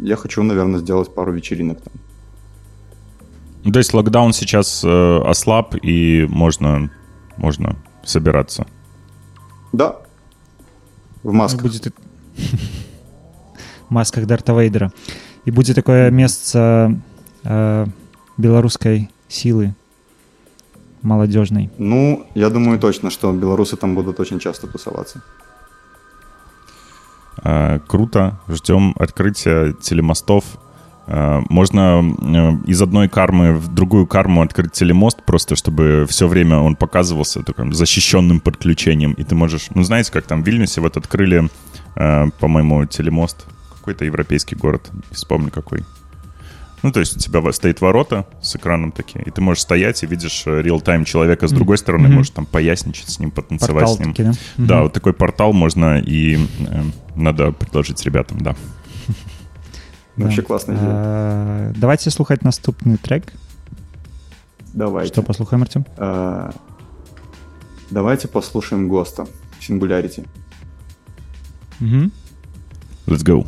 я хочу, наверное, сделать пару вечеринок там. Ну, То есть локдаун сейчас э, ослаб, и можно, можно собираться. Да, в масках. Будет в масках Дарта Вейдера. И будет такое место э, белорусской силы молодежной. Ну, я думаю точно, что белорусы там будут очень часто тусоваться. Э, Круто. Ждем открытия телемостов. Э, Можно э, из одной кармы в другую карму открыть телемост, просто чтобы все время он показывался таким защищенным подключением. И ты можешь... Ну, знаете, как там в Вильнюсе вот открыли, по-моему, телемост. Какой-то европейский город. Не вспомню какой. Ну, то есть у тебя стоит ворота с экраном такие, и ты можешь стоять и видишь э, реал-тайм человека с другой стороны, Мгм. можешь там поясничать с ним, потанцевать Портал с ним. таки, да? Да, Мгм. вот такой портал можно и э, надо предложить ребятам, да. Да. Вообще классная идея. Е, Давайте слухати наступний трек. Давайте. Що послухаємо, Артем? Э, Давайте послушаем ГОСТа Singularity. Let's go.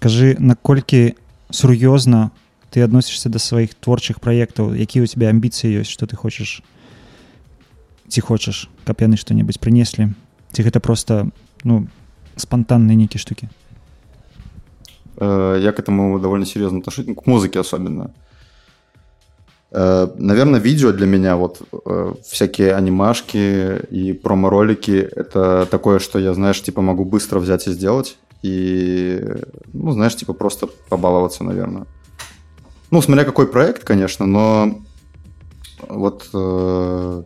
Скажи, наколькі сур'ёзна ты адносішся да сваіх творчых праектаў, якія ў цябе амбіцыі ёсць, што ты хочаш ці хочаш, каб яны што-небудзь прынеслі? Ці гэта проста ну, спантанныя нейкія штукі? Э, Я к этому довольно серьезно отношусь, ну, к музыке особенно. Э, Наверное, видео для меня, вот э, всякие анимашки и промо-ролики, это такое, что я, знаешь, типа могу быстро взять и сделать. И, ну, знаешь, типа просто побаловаться, наверное. Ну, смотря какой проект, конечно, но вот, э,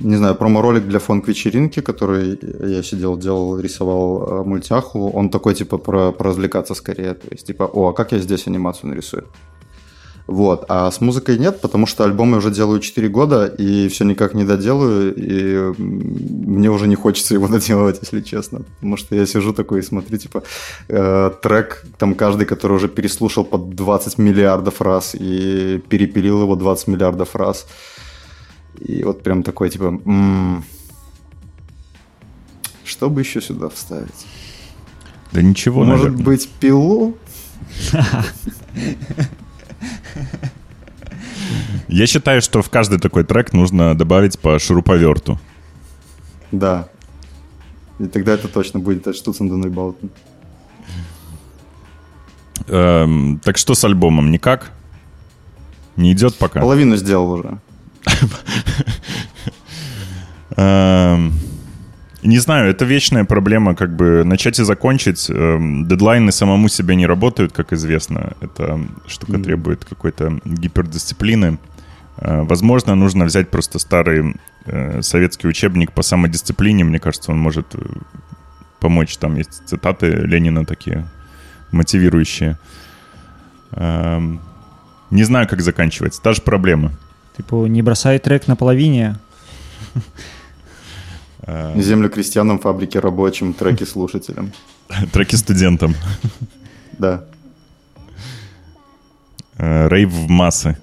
не знаю, промо-ролик для фонк-вечеринки, который я сидел, делал, рисовал э, мультяху, он такой, типа, про, про развлекаться скорее. То есть, типа, о, а как я здесь анимацию нарисую? Вот. А с музыкой нет, потому что альбомы уже делаю 4 года, и все никак не доделаю, и мне уже не хочется его доделывать, если честно. Потому что я сижу такой и смотрю, типа, э, трек, там каждый, который уже переслушал под 20 миллиардов раз и перепилил его 20 миллиардов раз. И вот прям такой, типа, м, что бы еще сюда вставить? Да ничего, Может наверное. быть, пилу? Я считаю, что в каждый такой трек нужно добавить по шуруповерту. Да. И тогда это точно будет от Штуцен Баутен. Эм, так что с альбомом? Никак? Не идет пока? Половину сделал уже. Не знаю, это вечная проблема, как бы начать и закончить. Эм, Дедлайны самому себе не работают, как известно. Это штука Мгм. требует какой-то гипердисциплины. Э, Возможно, нужно взять просто старый э, советский учебник по самодисциплине. Мне кажется, он может э, помочь. Там есть цитаты Ленина такие мотивирующие. Эм, Не знаю, как заканчивается. Та же проблема. Типу, не бросай трек на половине. Э, Землю крестьянам, фабрики рабочим, треки слушателям. Треки студентам. Да. Э, Рейв в массы.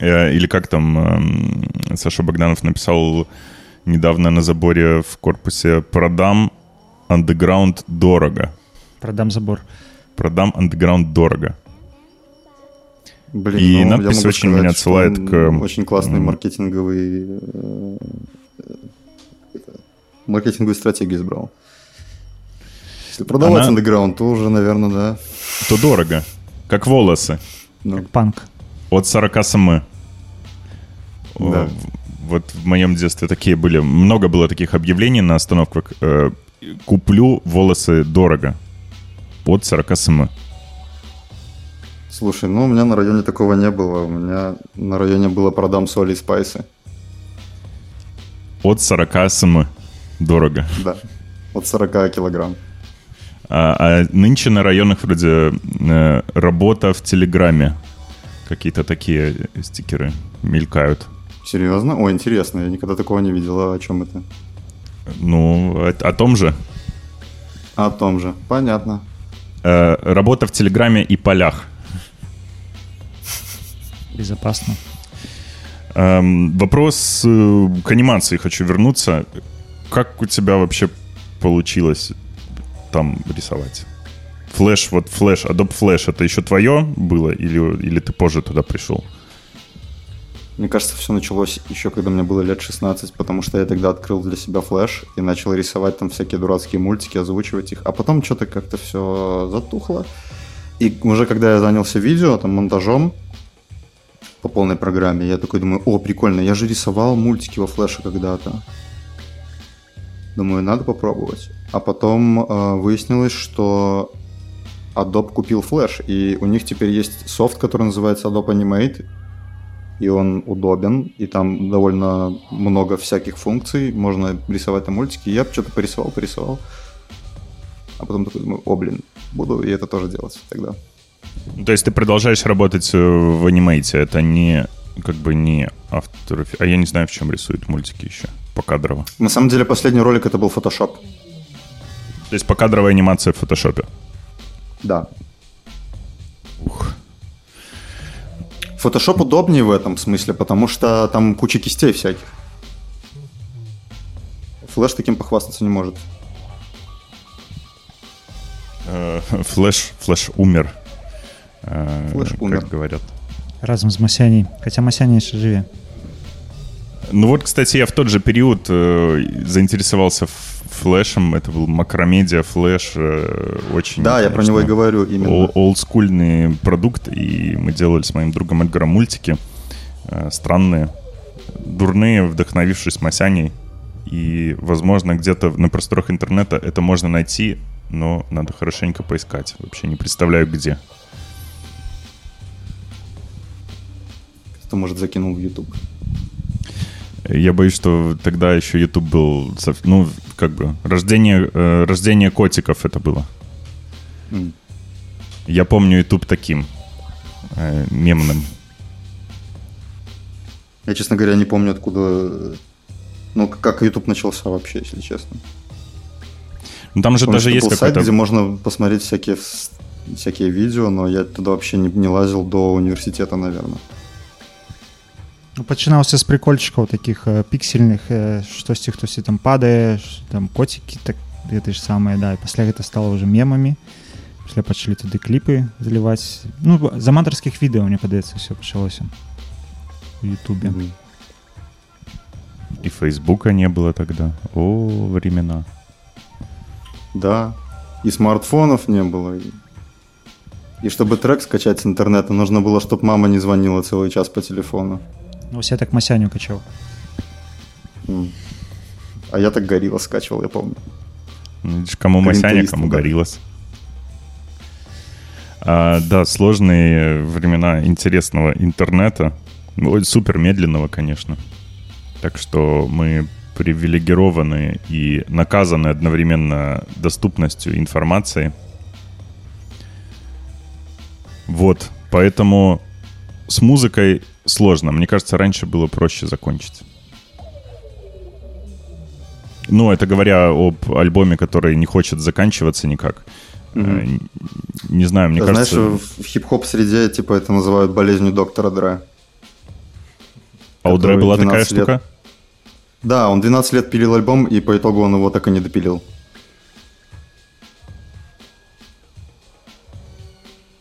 Э, Или как там эм, Саша Богданов написал недавно на заборе в корпусе «Продам андеграунд дорого». Продам забор. «Продам андеграунд дорого». Блин, И ну, надпись очень меня сказать, отсылает к, Очень классный маркетинговый... э, Маркетинговую стратегию избрал. Если продавать Она- андеграунд, то уже, наверное, да. То дорого. Как волосы. Ну, Панк. От 40 см. Да. Вот в моем детстве такие были. Много было таких объявлений на остановках. э, Куплю волосы дорого. От 40 см. Слушай, ну у меня на районе такого не было. У меня на районе было продам соли и спайсы. От 40 см. Дорого. Да. От 40 килограмм. А, а нынче на районах вроде э, работа в Телеграме. Какие-то такие стикеры мелькают. Серьезно? О, интересно, я никогда такого не видел. А о чем это? Ну, о, о том же. О том же. Понятно. Э, работа в Телеграме и полях. Безопасно. Эм, вопрос э, к анимации хочу вернуться. Как у тебя вообще получилось там рисовать? Флэш, вот флэш, Adobe Flash, это еще твое было или, или ты позже туда пришел? Мне кажется, все началось еще когда мне было лет 16, потому что я тогда открыл для себя флеш и начал рисовать там всякие дурацкие мультики, озвучивать их. А потом что-то как-то все затухло. И уже когда я занялся видео, там, монтажом по полной программе, я такой думаю, о, прикольно, я же рисовал мультики во флеше когда-то. Думаю, надо попробовать. А потом э, выяснилось, что Adobe купил флеш, и у них теперь есть софт, который называется Adobe Animate, и он удобен, и там довольно много всяких функций, можно рисовать там мультики. Я что-то порисовал, порисовал. А потом такой думаю, о, блин, буду и это тоже делать тогда. То есть ты продолжаешь работать э, в анимейте, это не как бы не автор... А я не знаю, в чем рисуют мультики еще. Покадрово. На самом деле, последний ролик это был Photoshop. То есть покадровая анимация в фотошопе. Да. Ух. Photoshop удобнее в этом смысле, потому что там куча кистей всяких. Флэш таким похвастаться не может. Э, Флэш, Флэш умер. Э, Флэш как умер. говорят. Разом з Масяней. Хаця Масяня яшчэ жыве. Ну вот, кстати, я в тот же период э, заинтересовался флешем. Это был Macromedia Flash. э, очень, Да, я про него и конечно, говорю именно. ол- олдскульный продукт. И мы делали с моим другом Эдгаром мультики. э, странные, дурные, вдохновившись Масяней. И, возможно, где-то на просторах интернета это можно найти, но надо хорошенько поискать. Вообще не представляю, где. Кто, может, закинул в YouTube. Я боюсь, что тогда еще YouTube был, ну, как бы, рождение, э, рождение котиков это было. М. Я помню YouTube таким, э, мемным. Я, честно говоря, не помню, откуда... Ну, как YouTube начался вообще, если честно. Ну, там же Помню, даже есть был сайт, какой-то... где можно посмотреть всякие, вс- всякие видео, но я туда вообще не, не лазил до университета, наверное. Ну, пачынаўся з прикольчикаў таких э, піксельных э, штосьці хтосьці там падае ш- там коцікі так гэты ж самыя да і пасля гэта стала уже мемамі пасля пачалі туды кліпы заліваць ну з аматарскіх відэо мне падаецца все пачалося у Ютубе Мгм. И Фейсбука не было тогда. О, времена. Да. И смартфонов не было. И, и чтобы трек скачать с интернета, нужно было, чтобы мама не звонила целый час по телефону. ну, я так масяню качаў М. А я так горилла скачивал, я помню. Ну, видишь, Кому Масяня, Клинтоист, кому да. Гориллас. А, да, сложные времена интересного интернета. Ой, супер медленного, конечно. Так что мы привилегированы и наказаны одновременно доступностью информации. Вот, поэтому с музыкой сложно. Мне кажется, раньше было проще закончить. Ну, это говоря об альбоме, который не хочет заканчиваться никак. Н- Не знаю, мне А кажется... Знаешь, в хип-хоп среде типа это называют болезнью доктора Дре. А у Дре была такая 12 лет- штука? Да, он 12 лет пилил альбом, и по итогу он его так и не допилил.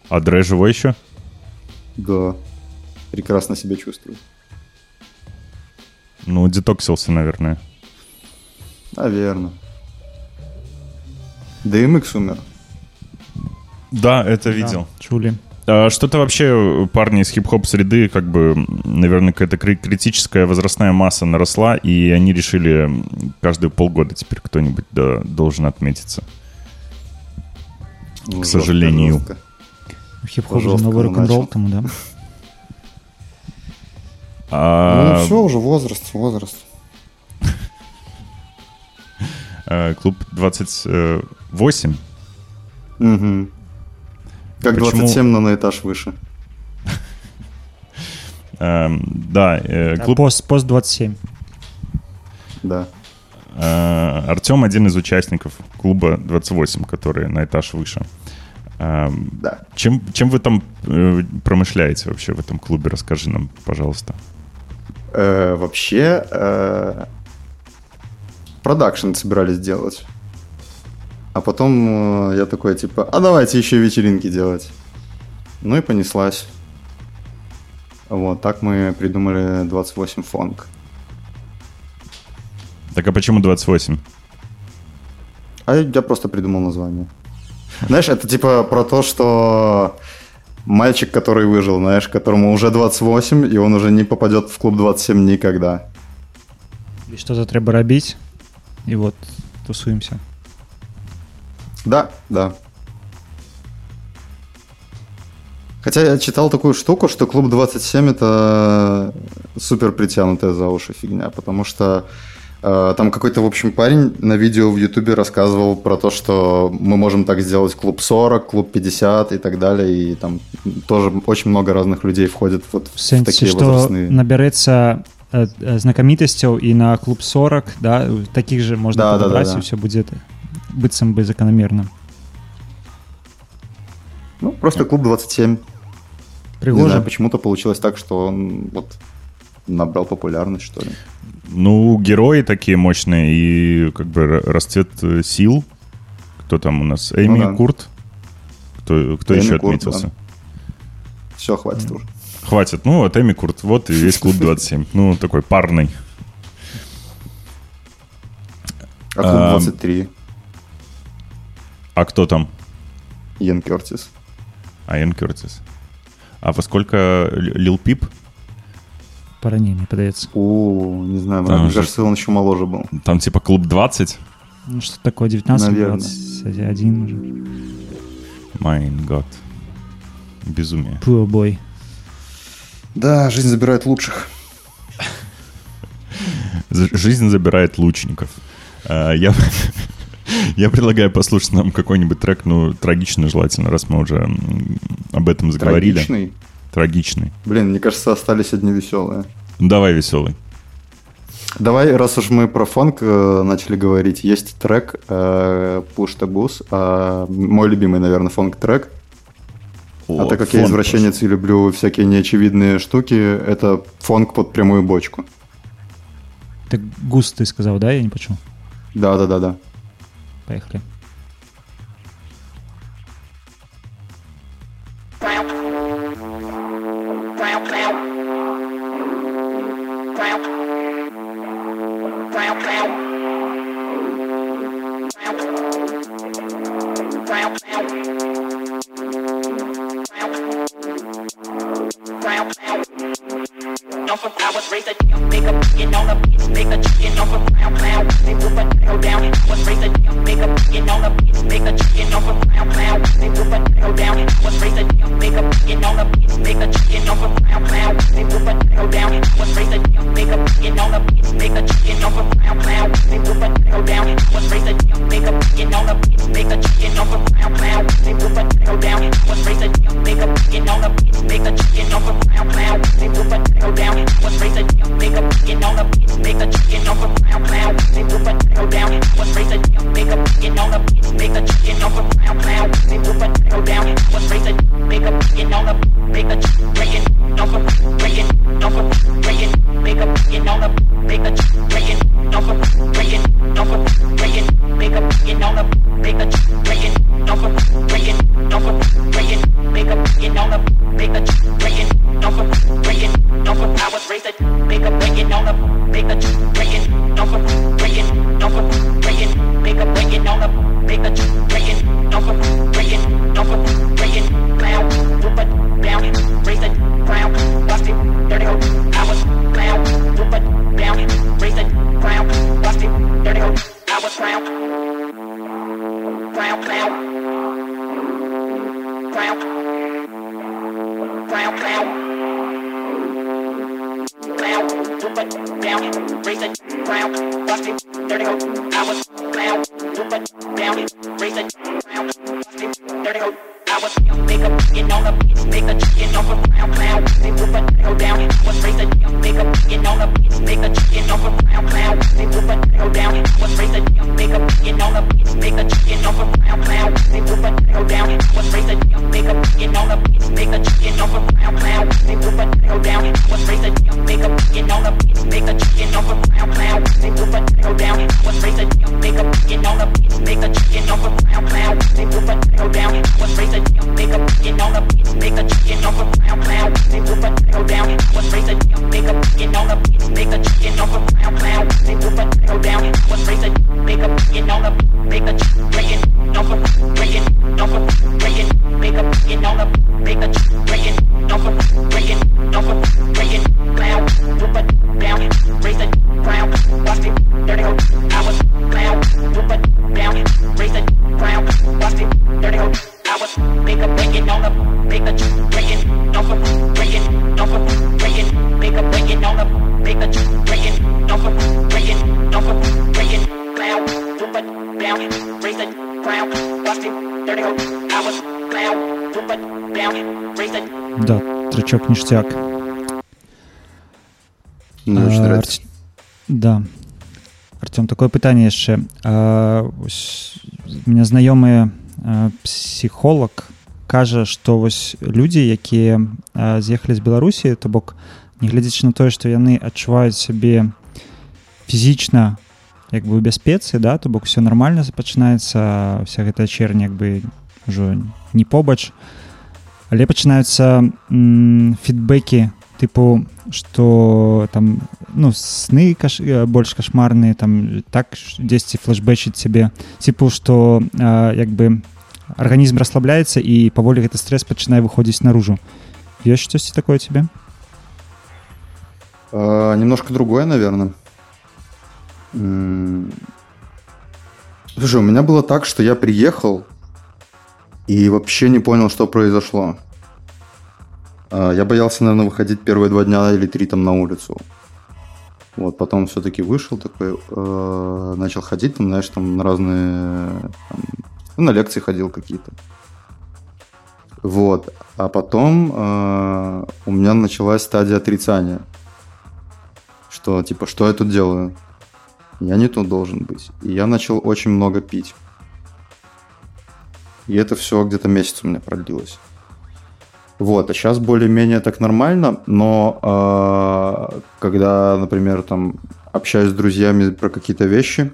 А Дре живой еще? Да. Прекрасно себя чувствую. Ну, детоксился, наверное. Наверное. DMX умер. Да, это видел. да, чулі А что-то вообще парни из хип-хоп среды, как бы, наверное, какая-то кри- критическая возрастная масса наросла, и они решили каждые полгода теперь кто-нибудь да, должен отметиться. Ну, К жестко, сожалению. жестко. хіп-хоп же новый рок-н-рол начал. тому да А, Ну, все, уже возраст, возраст. э, клуб 28. Мгм. Как Почему- 27, но на этаж выше. Эм, да, э, клуб пост пост 27 Да. Э, Артем один из участников клуба 28, который на этаж выше. Эм, Да. Чем, чем вы там э, промышляете вообще в этом клубе? Расскажи нам, пожалуйста. Э, вообще, э, продакшн собирались делать. А потом э, я такой, типа, а давайте еще вечеринки делать. Ну и понеслась. Вот, так мы придумали 28 фонг. Так а почему 28? А я просто придумал название. Знаешь, это типа про то, что мальчик, который выжил, знаешь, которому уже 28, и он уже не попадет в клуб 27 никогда. і что-то трэба рабіць і вот тусуемся Да, да. Хотя я читал такую штуку, что клуб 27 это супер притянутая за уши фигня, потому что э, там какой-то, в общем, парень на видео в Ютубе рассказывал про то, что мы можем так сделать клуб 40, клуб 50 и так далее, и там тоже очень много разных людей входит вот в в сэнсе такие что возрастные. набярэцца э, э, знакамітасцяў і на клуб 40 да таких же можна Да, да, да, подабраць да. і все будзе быццам бы закономерна Ну, просто клуб 27. Не прыгожа знаю, почему-то получилось так, что он вот набрал популярность, что ли. ну, герои такие мощные и как бы расцвет э, сил. Кто там у нас? Ну Эми ну, да. Курт. Кто, кто Эми еще Курт, отметился? Да. Все, хватит уже. Хватит. Ну, вот Эми Курт. Вот и весь клуб 27. Ну, такой парный. А клуб 23. А кто там? Ян Кертис. А Ян Кертис. А во сколько Лил Пип? поранее, мне подается. О, не знаю, Там мне же- кажется, он еще моложе был. Там типа клуб 20. Ну, что такое, 19, Наверно. 20, уже. Майн год. Безумие. Poor boy. Да, жизнь забирает лучших. Жизнь забирает лучников. А, Я, я предлагаю послушать нам какой-нибудь трек, ну, трагичный желательно, раз мы уже об этом заговорили. Трагичный трагичный. Блин, мне кажется, остались одни веселые. Ну, давай веселый. Давай, раз уж мы про фонг э, начали говорить, есть трек э, Push the Bus, э, мой любимый, наверное, фонг-трек. О, а так как я извращенец и люблю всякие неочевидные штуки, это фонг под прямую бочку. Так густ ты сказал, да? Я не почему. Да, да, да, да. Поехали. raise a round, dirty hoe. I was young, make a chicken on a bitch, make a chicken off a такое пытанне яшчэ а, меня знаёмыя а, псіхолог кажа што вось людзі якія а, з'ехалі з беларусі то бок нягледзячы на тое што яны адчуваюць сябе фізічна як бы у бяспецы да то бок все нормально пачынаецца вся гэтая чэрня як бы ўжо не побач. Але пачынаюцца фідбэкі тыпу что там ну сны каш... э, больш кашмарныя там так ш- дзесьці флешбэчыць цябе типу что як бы арганізм расслабляецца і паволі гэты стрэс пачынае выходзіць наружу ёсць штосьці такое тебе А, немножко другое, наверное. М, Слушай, у меня было так, что я приехал и вообще не понял, что произошло. А, Я боялся, наверное, выходить первые два дня или три там на улицу. Вот, потом все-таки вышел такой, э, начал ходить, там, знаешь, там на разные, там, ну, на лекции ходил какие-то. Вот, а потом э, у меня началась стадия отрицания что типа, что я тут делаю? Я не тут должен быть. И я начал очень много пить. И это все где-то месяц у меня продлилось. Вот, а сейчас более-менее так нормально, но э, когда, например, там общаюсь с друзьями про какие-то вещи,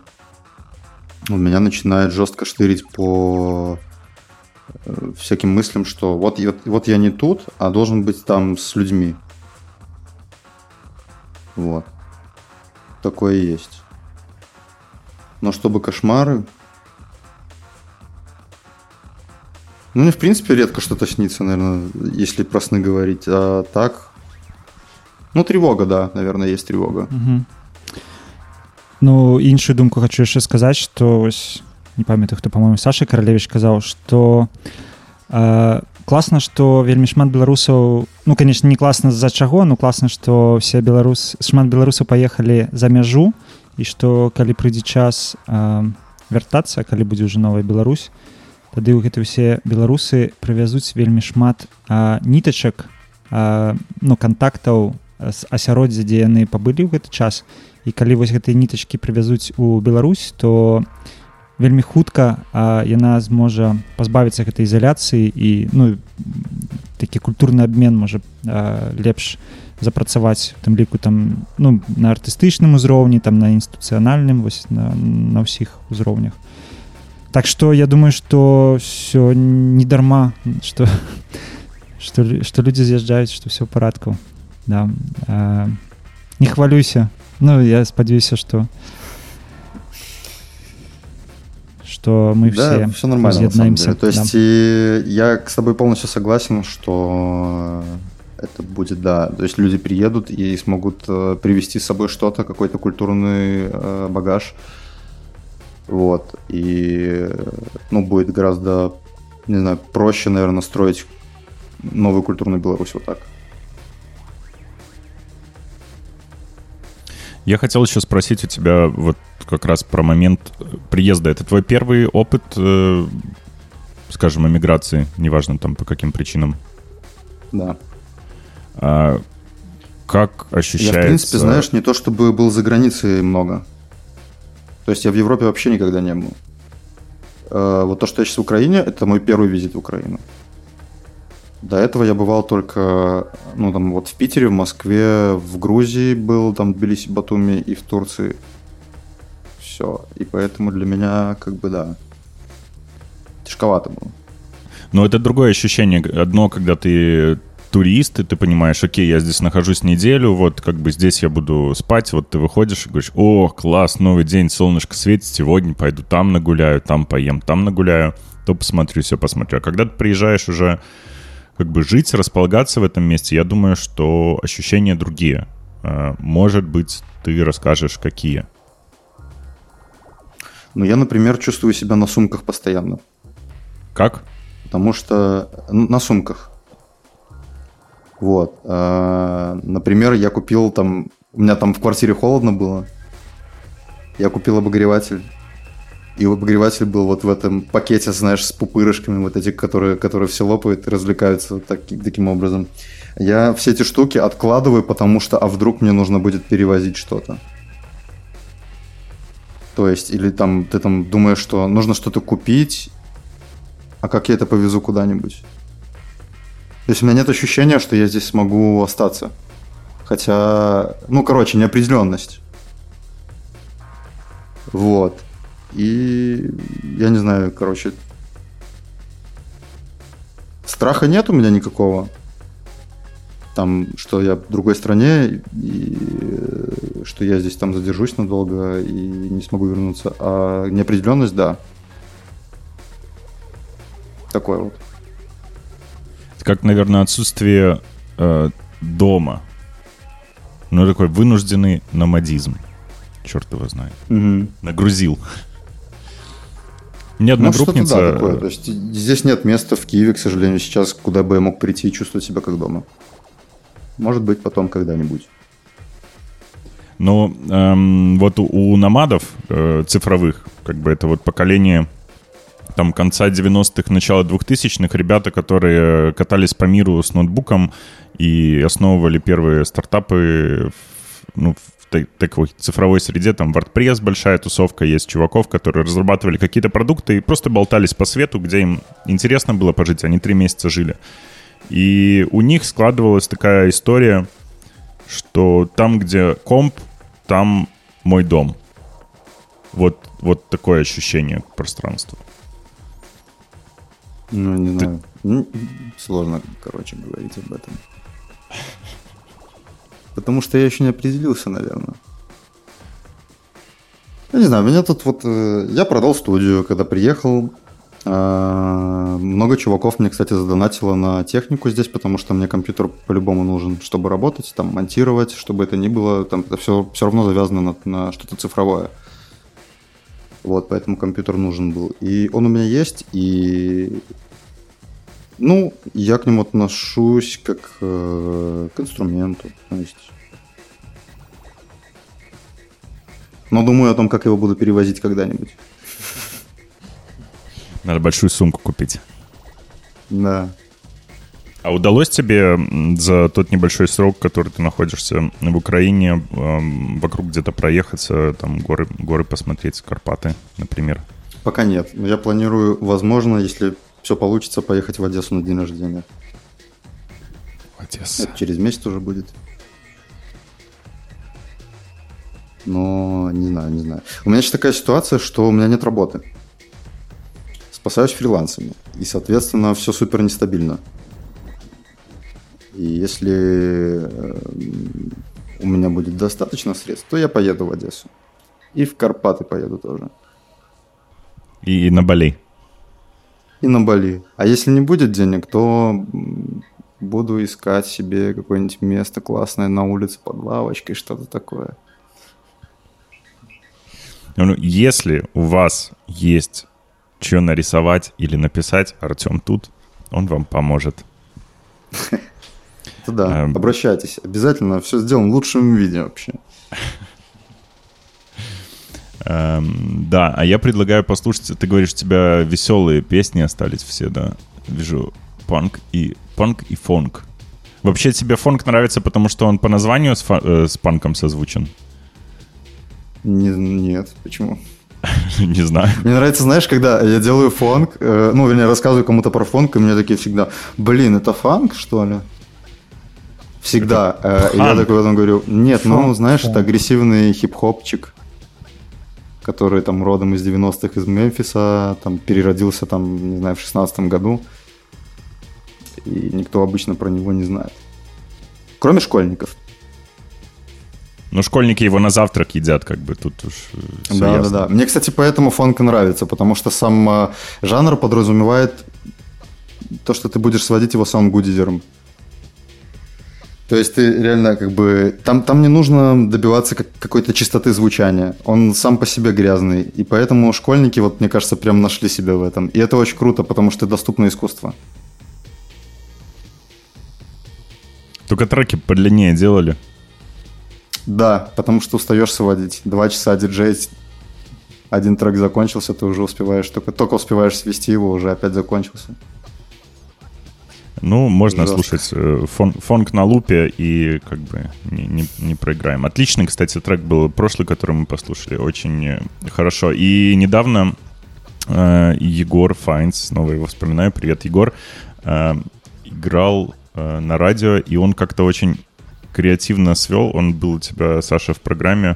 у меня начинает жестко штырить по э, всяким мыслям, что вот, вот я не тут, а должен быть там с людьми. Вот. Такое есть. Но чтобы кошмары... Ну, мне, в принципе, редко что-то снится, наверное, если про сны говорить. А так... Ну, тревога, да, наверное, есть тревога. Мгм. Ну іншую думку хочу яшчэ сказаць что ось не памятаю хто по-моему Саша каралевич казаў что э, класна что вельмі шмат беларусаў ну конечно не класна з-за чаго ну класна что все беларус шмат беларусаў паехалі за мяжу і что калі прыйдзе час э, вяртацца калі будзе ўжо новая Беларусь тады ў гэты ўсе беларусы прывязуць вельмі шмат э, нітачак э, ну кантактаў з асяроддзя дзе яны пабылі ў гэты час. І калі вось гэтыя нітачкі прывязуць у Беларусь то вельмі хутка а, яна зможа пазбавіцца гэтай ізаляцыі і ну такі культурны абмен можа а, лепш запрацаваць у тым ліку там ну на артыстычным узроўні там на інстытуцыянальным вось на, на ўсіх узроўнях Так што я думаю што все не дарма што што, лю- што людзі з'язджаюць што все парадку да а, не хвалюйся ну я спадзяюся что что мы Да, все все нормально, на самом разъединаемся, деле. То есть да. и я с тобой полностью согласен, что это будет, да. То есть люди приедут и смогут э, привезти с собой что-то, какой-то культурный э, багаж. Вот. И, ну, будет гораздо, не знаю, проще, наверное, строить новую культурную Беларусь вот так. Я хотел еще спросить у тебя вот как раз про момент приезда. Это твой первый опыт, э, скажем, эмиграции, неважно там по каким причинам. Да. А как ощущается... Я, в принципе, знаешь, не то чтобы был за границей много. То есть я в Европе вообще никогда не был. Э, Вот то, что я сейчас в Украине, это мой первый визит в Украину. До этого я бывал только, ну, там, вот в Питере, в Москве, в Грузии был, там, в Тбилиси, Батуми и в Турции. Все. И поэтому для меня, как бы, да, тяжковато было. Но это другое ощущение. Одно, когда ты турист, и ты понимаешь, окей, я здесь нахожусь неделю, вот как бы здесь я буду спать, вот ты выходишь и говоришь, о, класс, новый день, солнышко светит, сегодня пойду там нагуляю, там поем, там нагуляю, то посмотрю, все посмотрю. А когда ты приезжаешь уже как бы жить, располагаться в этом месте, я думаю, что ощущения другие. А, Может быть, ты расскажешь, какие. Ну, я, например, чувствую себя на сумках постоянно. Как? Потому что на сумках. Вот. А, Например, я купил там... У меня там в квартире холодно было. Я купил обогреватель. И обогреватель был вот в этом пакете, знаешь, с пупырышками, вот эти, которые, которые все лопают и развлекаются вот таки- таким образом. Я все эти штуки откладываю, потому что, а вдруг мне нужно будет перевозить что-то. То есть, или там ты там думаешь, что нужно что-то купить, а как я это повезу куда-нибудь? То есть у меня нет ощущения, что я здесь смогу остаться. Хотя, ну, короче, неопределенность. Вот. И я не знаю, короче, страха нет у меня никакого. Там, что я в другой стране, и э, что я здесь там задержусь надолго и не смогу вернуться. А неопределенность, да. Такое вот. Это как, наверное, отсутствие э, дома. Ну, такой вынужденный номадизм. Черт его знает. Нагрузил. Мне одна Ну, группница... да, такое. То есть здесь нет места в Киеве, к сожалению, сейчас, куда бы я мог прийти и чувствовать себя как дома. Может быть, потом когда-нибудь. Но эм, вот у, у номадов э, цифровых, как бы это вот поколение там конца 90-х, начала 2000-х, ребята, которые катались по миру с ноутбуком и основывали первые стартапы ну, в та- такой цифровой среде, там WordPress большая тусовка, есть чуваков, которые разрабатывали какие-то продукты и просто болтались по свету, где им интересно было пожить, они три месяца жили. И у них складывалась такая история, что там, где комп, там мой дом. Вот, вот такое ощущение пространства. Ну, не знаю. Ну, сложно, короче, говорить об этом. Потому что я еще не определился, наверное. Я не знаю, меня тут вот... э, Я продал студию, когда приехал. А, Много чуваков мне, кстати, задонатило на технику здесь, потому что мне компьютер по-любому нужен, чтобы работать, там, монтировать, чтобы это ни было. Там это все, все равно завязано на, на что-то цифровое. Вот, поэтому компьютер нужен был. И он у меня есть, и ну, я к нему отношусь как э, к инструменту. То есть... Но думаю о том, как его буду перевозить когда-нибудь. Надо большую сумку купить. Да. А удалось тебе за тот небольшой срок, который ты находишься в Украине, эм, вокруг где-то проехаться, там горы, горы посмотреть, Карпаты, например? Пока нет. Но я планирую, возможно, если все получится, поехать в Одессу на день рождения. Одесса. Это через месяц уже будет. Но не знаю, не знаю. У меня сейчас такая ситуация, что у меня нет работы. Спасаюсь фрилансами. И, соответственно, все супер нестабильно. И если э, у меня будет достаточно средств, то я поеду в Одессу. И в Карпаты поеду тоже. И, и на Бали. И на Бали. А если не будет денег, то буду искать себе какое-нибудь место классное на улице под лавочкой, что-то такое. Ну, если у вас есть что нарисовать или написать, Артем тут, он вам поможет. Это да, Эм. обращайтесь. Обязательно все сделаем в лучшем виде вообще. Эм, да, а я предлагаю послушать, ты говоришь, у тебя веселые песни остались все, да? Вижу панк и панк и фонк. Вообще тебе фонк нравится, потому что он по названию с, э, с панком созвучен? Не- нет, почему? Не знаю. Мне нравится, знаешь, когда я делаю фонк, э, ну, вернее, рассказываю кому-то про фонк, и мне такие всегда, блин, это фанк, что ли? Всегда. Э, и я фанк. такой потом говорю, нет, ну, Фанк, знаешь, фанк. это агрессивный хип-хопчик, который там родом из 90-х из Мемфиса, там переродился там, не знаю, в 16 году. И никто обычно про него не знает. Кроме школьников. Ну, школьники его на завтрак едят, как бы тут уж э, Да, ясно. да, да. Мне, кстати, поэтому фонк и нравится, потому что сам э, жанр подразумевает то, что ты будешь сводить его самым гудидером. То есть ты реально как бы... Там, там не нужно добиваться как- какой-то чистоты звучания. Он сам по себе грязный. И поэтому школьники, вот мне кажется, прям нашли себя в этом. И это очень круто, потому что доступно искусство. Только треки подлиннее делали. Да, потому что устаешь сводить. Два часа диджеить, один трек закончился, ты уже успеваешь, только, только успеваешь свести его, уже опять закончился. Ну, можно Жестко. слушать э, фон, фонк на лупе и как бы не, не, не проиграем. Отличный, кстати, трек был прошлый, который мы послушали. Очень э, хорошо. И недавно э, Егор Файнс, снова его вспоминаю, привет, Егор, э, играл э, на радио, и он как-то очень креативно свел. Он был у тебя, Саша, в программе.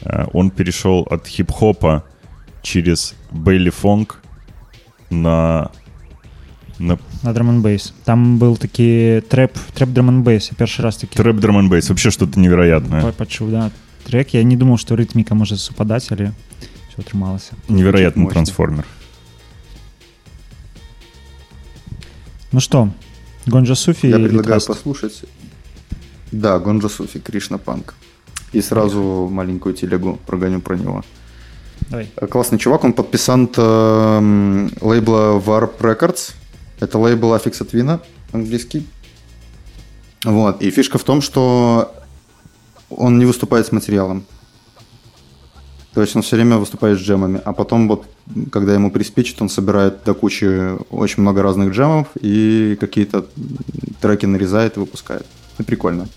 Э, Он перешел от хип-хопа через Бейли Фонг на, на На драм бейс. Там был такі трэп, трэп драм бейс. Я першы раз такі трэп драм бейс. Вообще что-то невероятное. па- пачуў, да. Трек, я не думаў, што рытміка можа супадаць, але все атрымалася. Невероятный мощно. трансформер. Ну что, Гонджа Суфи Я и предлагаю Литваст. послушать. Да, Гонджа Суфи, Кришна Панк. И сразу маленькую телегу прогоню про него. Давай. Э, Классный чувак, он подписант эм, лейбла Warp Records. Это лейбл Affix Twin, английский. Вот. И фишка в том, что он не выступает с материалом. То есть он все время выступает с джемами. А потом вот, когда ему приспичит, он собирает до кучи очень много разных джемов и какие-то треки нарезает и выпускает. Ну, прикольно.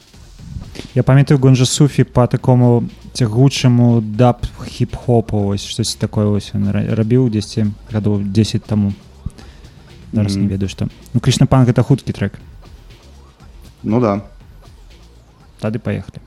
Я памятаю Гонджа Суфи по такому цягучаму даб хіп-хопу вось штось такое вось ён ра- рабіў дзесьці гадоў 10 таму зараз не Мгм. ведаю што ну Кришна панк это хуткі трек Ну да. тады паехалі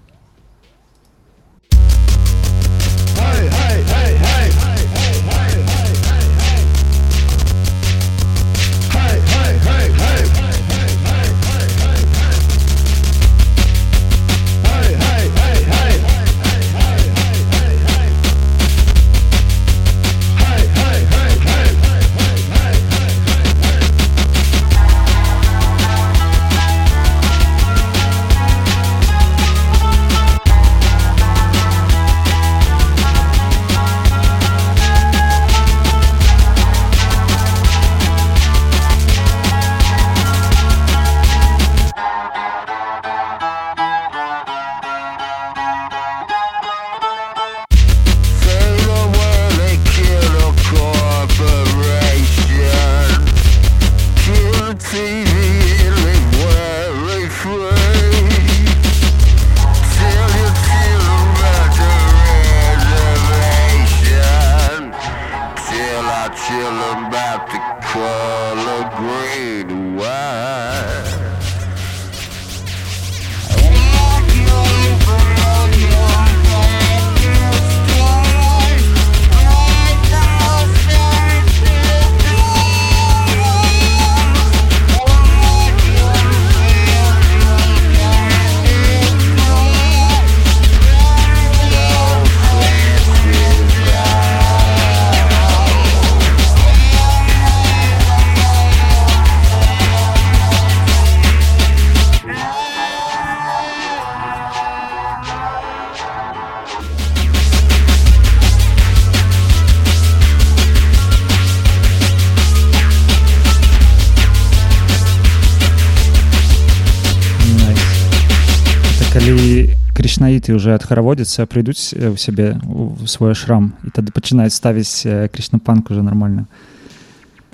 кришнаіты уже ад хараводзіцца прыйдуць э, ў сябе у свой ашрам і тады пачынаюць ставіць кришнапанк уже нормально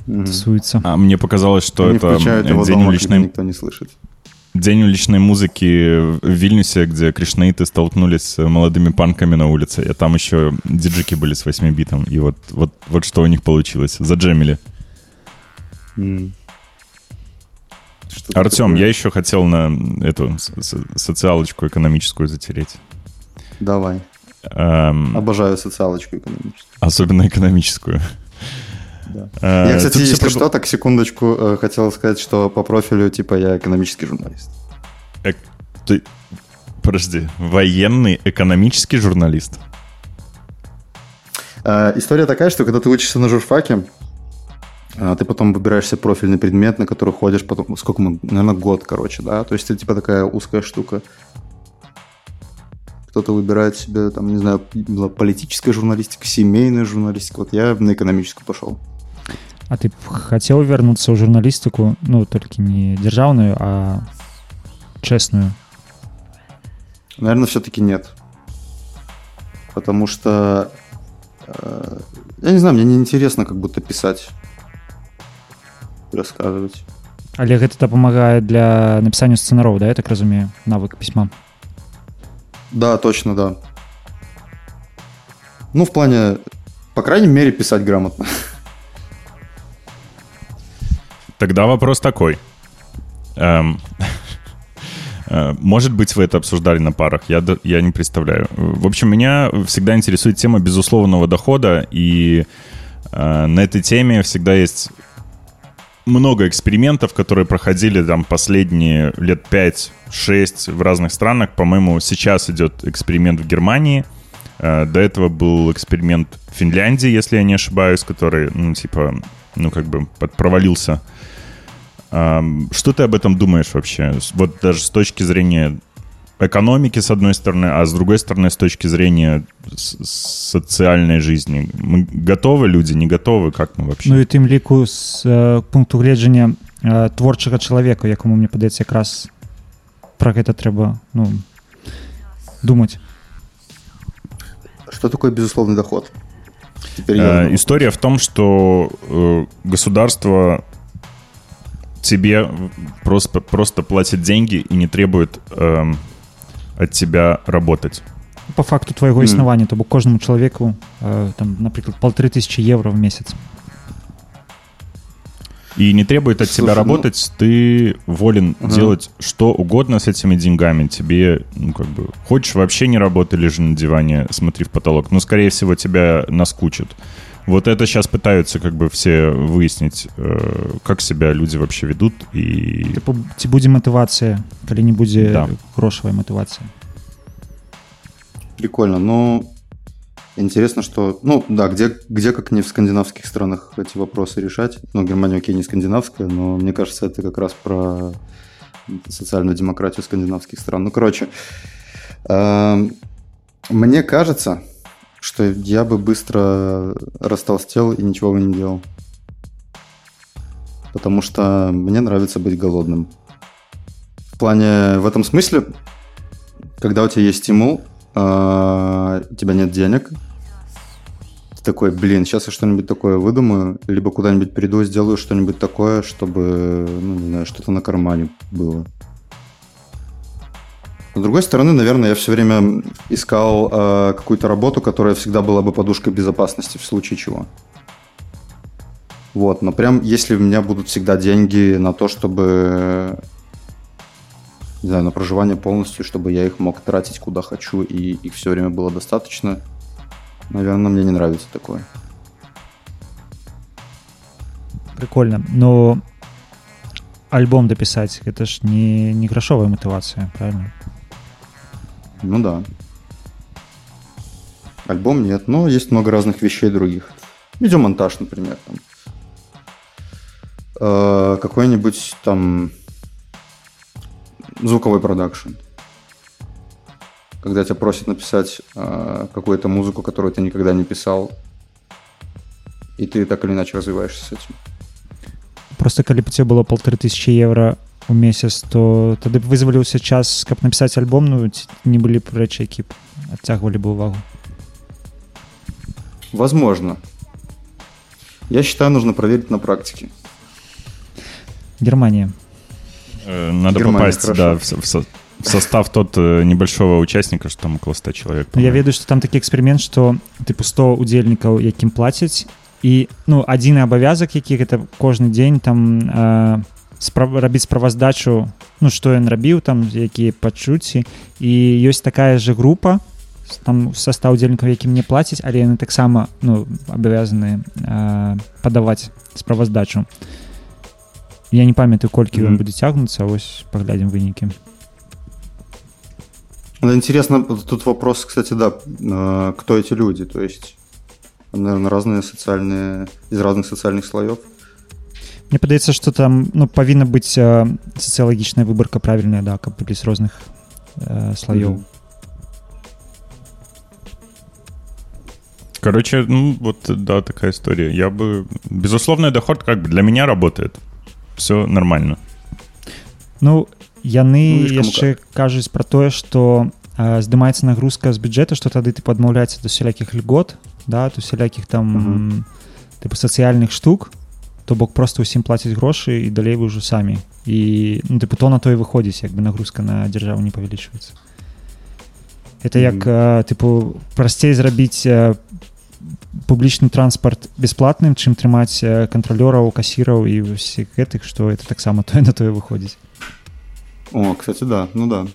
Мгм. тусуецца А мне показалось, что Они это включают его день дома, когда уличной, никто не слышит. день уличной музыки в Вильнюсе, где кришнаиты столкнулись с молодыми панками на улице. И там еще диджики были с 8 битом. И вот, вот, вот что у них получилось. Заджемили. М. Что-то Артем, такое. я еще хотел на эту с- с- социалочку экономическую затереть. Давай. Эм, Обожаю социалочку экономическую. особенно экономическую. Да. Э, Я, кстати, если что, так секундочку э, хотел сказать, что по профилю, типа, я экономический журналист. Ты, подожди, военный экономический журналист? Э, История такая, что когда ты учишься на журфаке, а, ты потом выбираешь себе профильный предмет, на который ходишь потом, сколько мы, наверное, год, короче, да, то есть это типа такая узкая штука Кто-то выбирает себе, там, не знаю, была политическая журналистика, семейная журналистика. Вот я на экономическую пошел. А ты б хацеў вярнуцца ў журналістыку ну толькі не дзяржаўную а чэсную Наверное, все-таки нет. Потому что, э, я не знаю, мне неинтересно как будто писать, рассказывать. але гэта дапамагае для напісання сцэнароў да я так разумею навык пісьма Да, точно, да. Ну, в плане, по крайней мере, писать грамотно. Тогда вопрос такой. Эм, Э, Может быть, вы это обсуждали на парах, я, я не представляю. В общем, меня всегда интересует тема безусловного дохода, и э, на этой теме всегда есть много экспериментов, которые проходили там последние лет 5-6 в разных странах. По-моему, сейчас идет эксперимент в Германии. Э, До этого был эксперимент в Финляндии, если я не ошибаюсь, который, ну, типа, ну, как бы под- провалился. Ам, Что ты об этом думаешь вообще? Вот даже с точки зрения экономики, с одной стороны, а с другой стороны, с точки зрения с- социальной жизни. Мы готовы люди, не готовы? Как мы вообще? Ну і тим ліку з е, пункту гледжання е, творчого чоловіка, якому мені подається якраз про це треба ну, думати. Что такое безусловный доход? Теперь Э, я знаю. История в том, что э, государство тебе просто, просто платит деньги и не требует эм, от тебя работать. По факту твоєго Мгм. існування, тобто кожному чоловіку, е, там, наприклад, полтори тисячі євро в місяць. И не требует от тебя Слушай, ну- работать, ты волен Ага. делать что угодно с этими деньгами. Тебе, ну, как бы, хочешь вообще не работай, лежи на диване, смотри в потолок. Но, скорее всего, тебя наскучит. Вот это сейчас пытаются как бы все выяснить, э, как себя люди вообще ведут. И Типу, ці будзе мотивація, калі не будзе Да. грошавая мотивація. Прикольно. Но интересно, что... Ну, да, где, где как не в скандинавских странах эти вопросы решать. Ну, Германия, окей, не скандинавская, но мне кажется, это как раз про социальную демократию скандинавских стран. Ну, короче, эм, мне кажется, что я бы быстро растолстел и ничего бы не делал. Потому что мне нравится быть голодным. В плане, в этом смысле, когда у тебя есть стимул, а, у тебя нет денег, ты такой, блин, сейчас я что-нибудь такое выдумаю, либо куда-нибудь приду, сделаю что-нибудь такое, чтобы, ну, не знаю, что-то на кармане было. С другой стороны, наверное, я все время искал а, какую-то работу, которая всегда была бы подушкой безопасности в случае чего. Вот, но прям если у меня будут всегда деньги на то, чтобы не знаю, на проживание полностью, чтобы я их мог тратить куда хочу, и их все время было достаточно. Наверное, мне не нравится такое. Прикольно. Но альбом дописать, это ж не, не грошовая мотивация, правильно? Ну да. Альбом нет, но есть много разных вещей других. Видеомонтаж, например. Там. Э, какой-нибудь там звуковой продакшн. Когда тебя просят написать э, какую-то музыку, которую ты никогда не писал, и ты так или иначе развиваешься с этим. Просто калі б у тебе было полторы тысячи евро у месяц, то тады б вызваліўся час, каб напісаць альбом, ну ці не былі б рэчы, які б адцягвалі бы ўвагу. Возможно. Я считаю, нужно проверить на практике. Германія. э, надо Германия, попасть, хорошо. да, в, со- в со- в состав тот э, небольшого участника, что там около 100 человек. Ну, я по-моему. ведаю, што там такі эксперымент, што тыпу 100 удзельнікаў, якім плацяць і ну адзіны абавязак, які гэта кожны дзень там э, справ... рабіць справаздачу ну што ён рабіў там якія пачуцці і ёсць такая же група с- там состав удзельнікаў якім не плацяць але яны таксама ну абавязаны э, падаваць справаздачу я не памятаю колькі ён Мгм. будзе цягнуцца вось паглядзім вынікі Ну, Интересно, тут вопрос, кстати, да, э, кто эти люди? То есть, наверное, разные социальные, из разных социальных слоев. Мне падаецца што там ну павінна быць э, сацыялагічная выбарка правільная да каб былі з розных э, слаёў Мгм. Короче, ну вот, да, такая история. Я бы... Безусловный доход как бы для меня работает. Все нормально. Ну яны Ну, видишь, кому яшчэ кажуць пра тое што э, здымаецца нагрузка з бюджэта што тады ты падмаўляецца да усялякіх льгот да то усялякіх там Мгм. тыпу сацыяльных штук то бок просто ўсім плаціць грошы і далей вы ўжо самі і ну тыпу то на то і выходзіць як бы нагрузка на дзяржаву не павялічваецца это як э, тыпу прасцей зрабіць э, публічны транспарт бясплатным чым трымаць э, кантралёраў касіраў і ўсіх гэтых што это таксама тое на тое выходзіць О, кстати, да, ну да.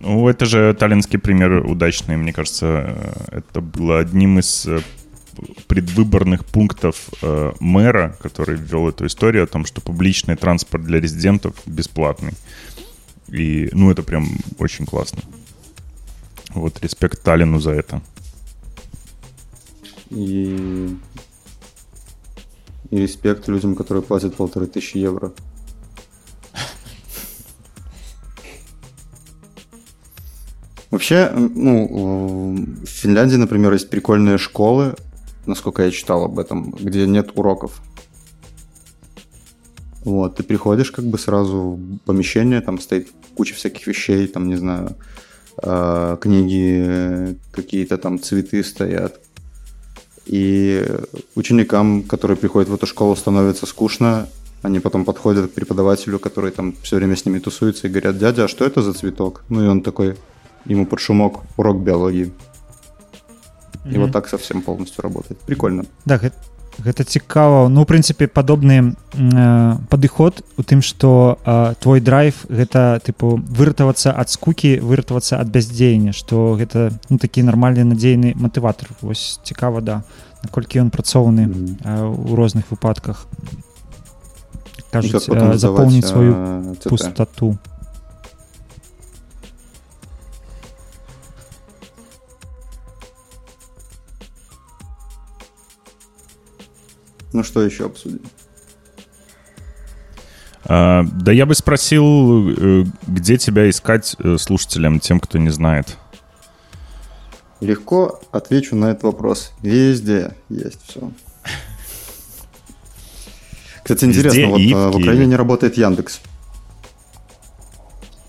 Ну, это же таллинский пример удачный. Мне кажется, э, это было одним из э, предвыборных пунктов э, мэра, который ввел эту историю о том, что публичный транспорт для резидентов бесплатный. И, ну, это прям очень классно. Вот, респект Таллину за это. И... и респект людям, которые платят полторы тысячи евро. Вообще, ну, в Финляндии, например, есть прикольные школы, насколько я читал об этом, где нет уроков. Вот, ты приходишь как бы сразу в помещение, там стоит куча всяких вещей, там, не знаю, э, книги, какие-то там цветы стоят. И ученикам, которые приходят в эту школу, становится скучно. Они потом подходят к преподавателю, который там все время с ними тусуется, и говорят, дядя, а что это за цветок? Ну и он такой, ему под шумок урок биологии. И вот так совсем полностью работает. Прикольно. Да, гэта, гэта цікава ну прынцыпе падобны э, падыход у тым што э, твой драйв гэта тыпу выратавацца ад скукі выратавацца ад бяздзеяння што гэта ну такі нармальны надзейны матыватор вось цікава да наколькі ён працоўны Мгм. э, у розных выпадках кажуць э, запоўніць сваю э, ТТ. Ну что еще обсудим? А, да я бы спросил, э, где тебя искать э, слушателям, тем, кто не знает. Легко отвечу на этот вопрос. Везде есть все. Кстати, Везде интересно, вот и в э, в Киеве. Украине не работает Яндекс.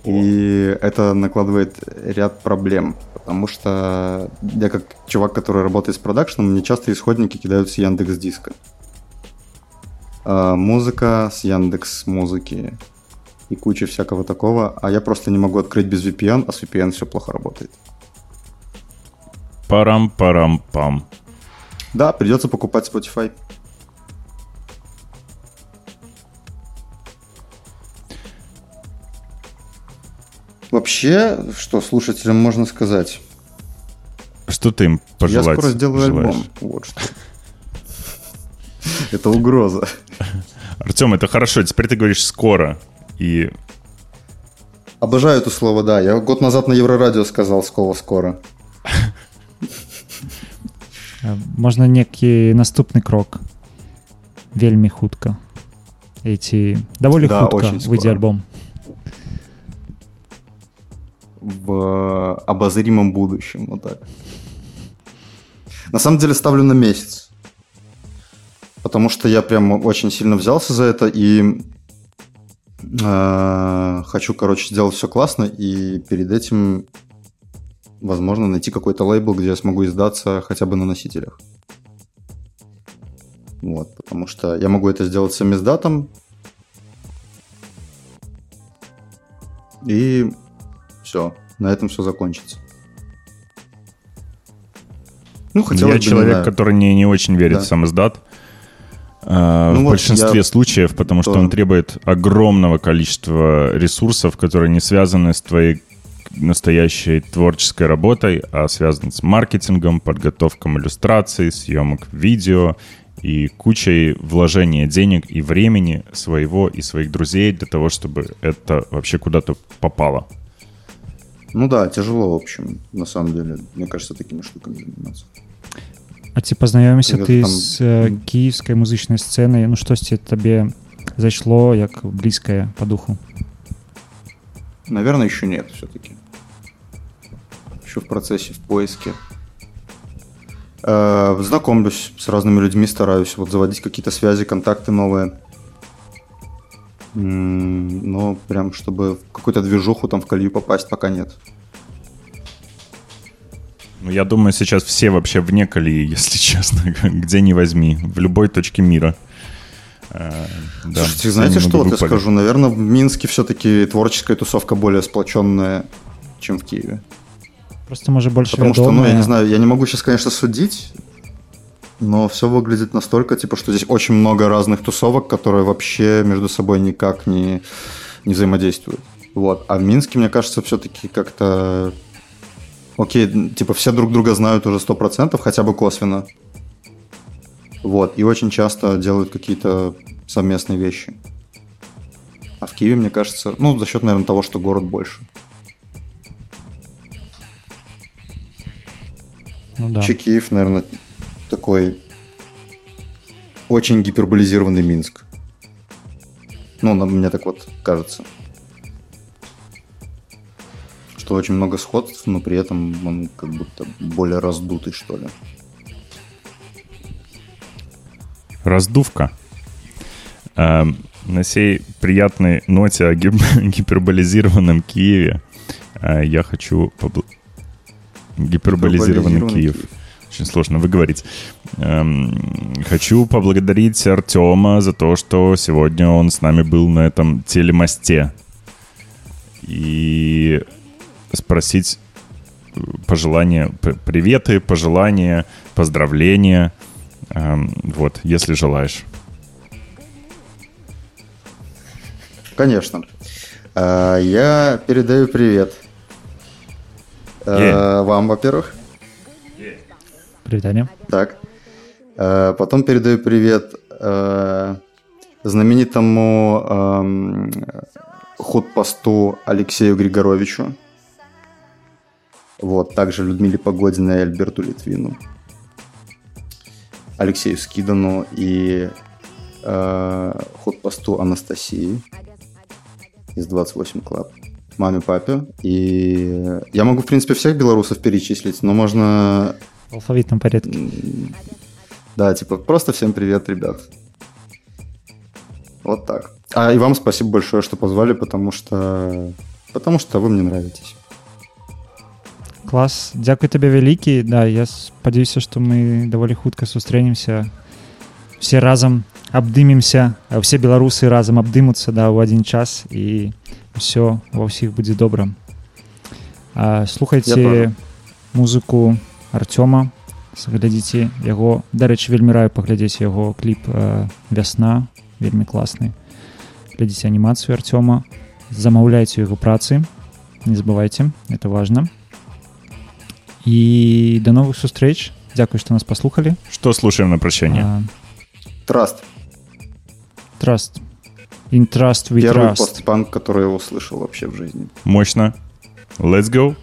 И это накладывает ряд проблем, потому что я как чувак, который работает с продакшеном, мне часто исходники кидают с Яндекс Диска. А, музыка с Яндекс Музыки и куча всякого такого, а я просто не могу открыть без VPN, а с VPN все плохо работает. Парам-парам-пам. Да, придется покупать Spotify. Вообще, что слушателям можно сказать? Что ты им пожелать? Я скоро сделаю желаешь? альбом. Вот что. Это угроза. Артем, это хорошо. Теперь ты говоришь скоро. И Обожаю это слово, да. Я год назад на Еврорадио сказал слово скоро. Э, можна некі наступны крок вельмі хутка эти даволі Да, хутка очень выйдзе скоро. альбом в обозримом будущем. Вот так. На самом деле ставлю на месяц. Потому что я прям очень сильно взялся за это и э, хочу, короче, сделать все классно и перед этим, возможно, найти какой-то лейбл, где я смогу издаться хотя бы на носителях. Вот, потому что я могу это сделать с издатом. И все, на этом все закончится. Ну, хотелось я бы, не человек, знаю, который не, не очень верит Да. в сам издат. А, Ну в вот большинстве случаев, потому что он требует огромного количества ресурсов, которые не связаны с твоей настоящей творческой работой, а связаны с маркетингом, подготовкой иллюстраций, съемок видео и кучей вложения денег и времени своего и своих друзей для того, чтобы это вообще куда-то попало. Ну да, тяжело, в общем, на самом деле. Мне кажется, такими штуками заниматься. А ці пазнаёміся Гэта ты там- з э, кіевскай музычнай сцэнай ну штосьці табе зайшло як блізкае по духу Наверное, еще нет все-таки. Еще в процессе, в поиске. Э, Знакомлюсь с разными людьми, стараюсь вот заводить какие-то связи, контакты новые. М, Но прям, чтобы в какую-то движуху там в колею попасть, пока нет. Ну, я думаю, сейчас все вообще вне колеи, если честно, где ни возьми, в любой точке мира. Э, да, Слушайте, знаете, что вот я скажу? Наверное, в Минске все-таки творческая тусовка более сплоченная, чем в Киеве. просто можа больш Потому что, ну, я не знаю, я не могу сейчас, конечно, судить, но все выглядит настолько, типа, что здесь очень много разных тусовок, которые вообще между собой никак не не взаимодействуют. Вот. А в Минске, мне кажется, все-таки как-то... Окей, типа все друг друга знают уже 100%, хотя бы косвенно. Вот. И очень часто делают какие-то совместные вещи. А в Киеве, мне кажется, ну, за счет, наверное, того, что город больше. Ну да. Киев, наверное, такой очень гиперболизированный Минск. Ну, мне так вот кажется. Что очень много сходств, но при этом он как будто более раздутый, что ли. Раздувка. Эм, на сей приятной ноте о гип- гиперболизированном Киеве э, я хочу... побл- Гиперболизированный Гиперболизированный Киев. Киев. Очень сложно выговорить. Эм, хочу поблагодарить Артема за то, что сегодня он с нами был на этом телемосте. И спросить э, пожелания, приветы, пожелания, поздравления. Эм, вот, если желаешь. Конечно. А, Я передаю привет. Э, Вам, во-первых. Привитание. Так. Э, Потом передаю привет э, знаменитому эм, худпосту Алексею Григоровичу. Вот, также Людмиле Погодиной и Альберту Литвину. Алексею Скидану и э, худпосту Анастасии из 28 Club. Маме, папе. И я могу, в принципе, всех белорусов перечислить, но можно В алфавитном порядке. Да, типа, просто всем привет, ребят. Вот так. А и вам спасибо большое, что позвали, потому что... Потому что вы мне нравитесь. Клас. Дзякуй табе вялікі. Да, я спадзяюся, што мы даволі хутка сустрэнемся. Все разам абдымемся, а все беларусы разам абдымуцца да ў адзін час і ўсё ва ўсіх будзе добра. А, Я слухайце тоже. музыку Артёма глядзіце яго дарэчы вельмі раю паглядзець яго кліп э, вясна вельмі класны глядзіце анімацыю Артёма замаўляйце яго працы не забывайте это важно і до новых сустрэч Дзякуй што нас паслухалі Что слушаем на прощание? А, Траст. Trust in trust we Первый trust постпанк, который я услышал вообще в жизни. Мощно. Let's go.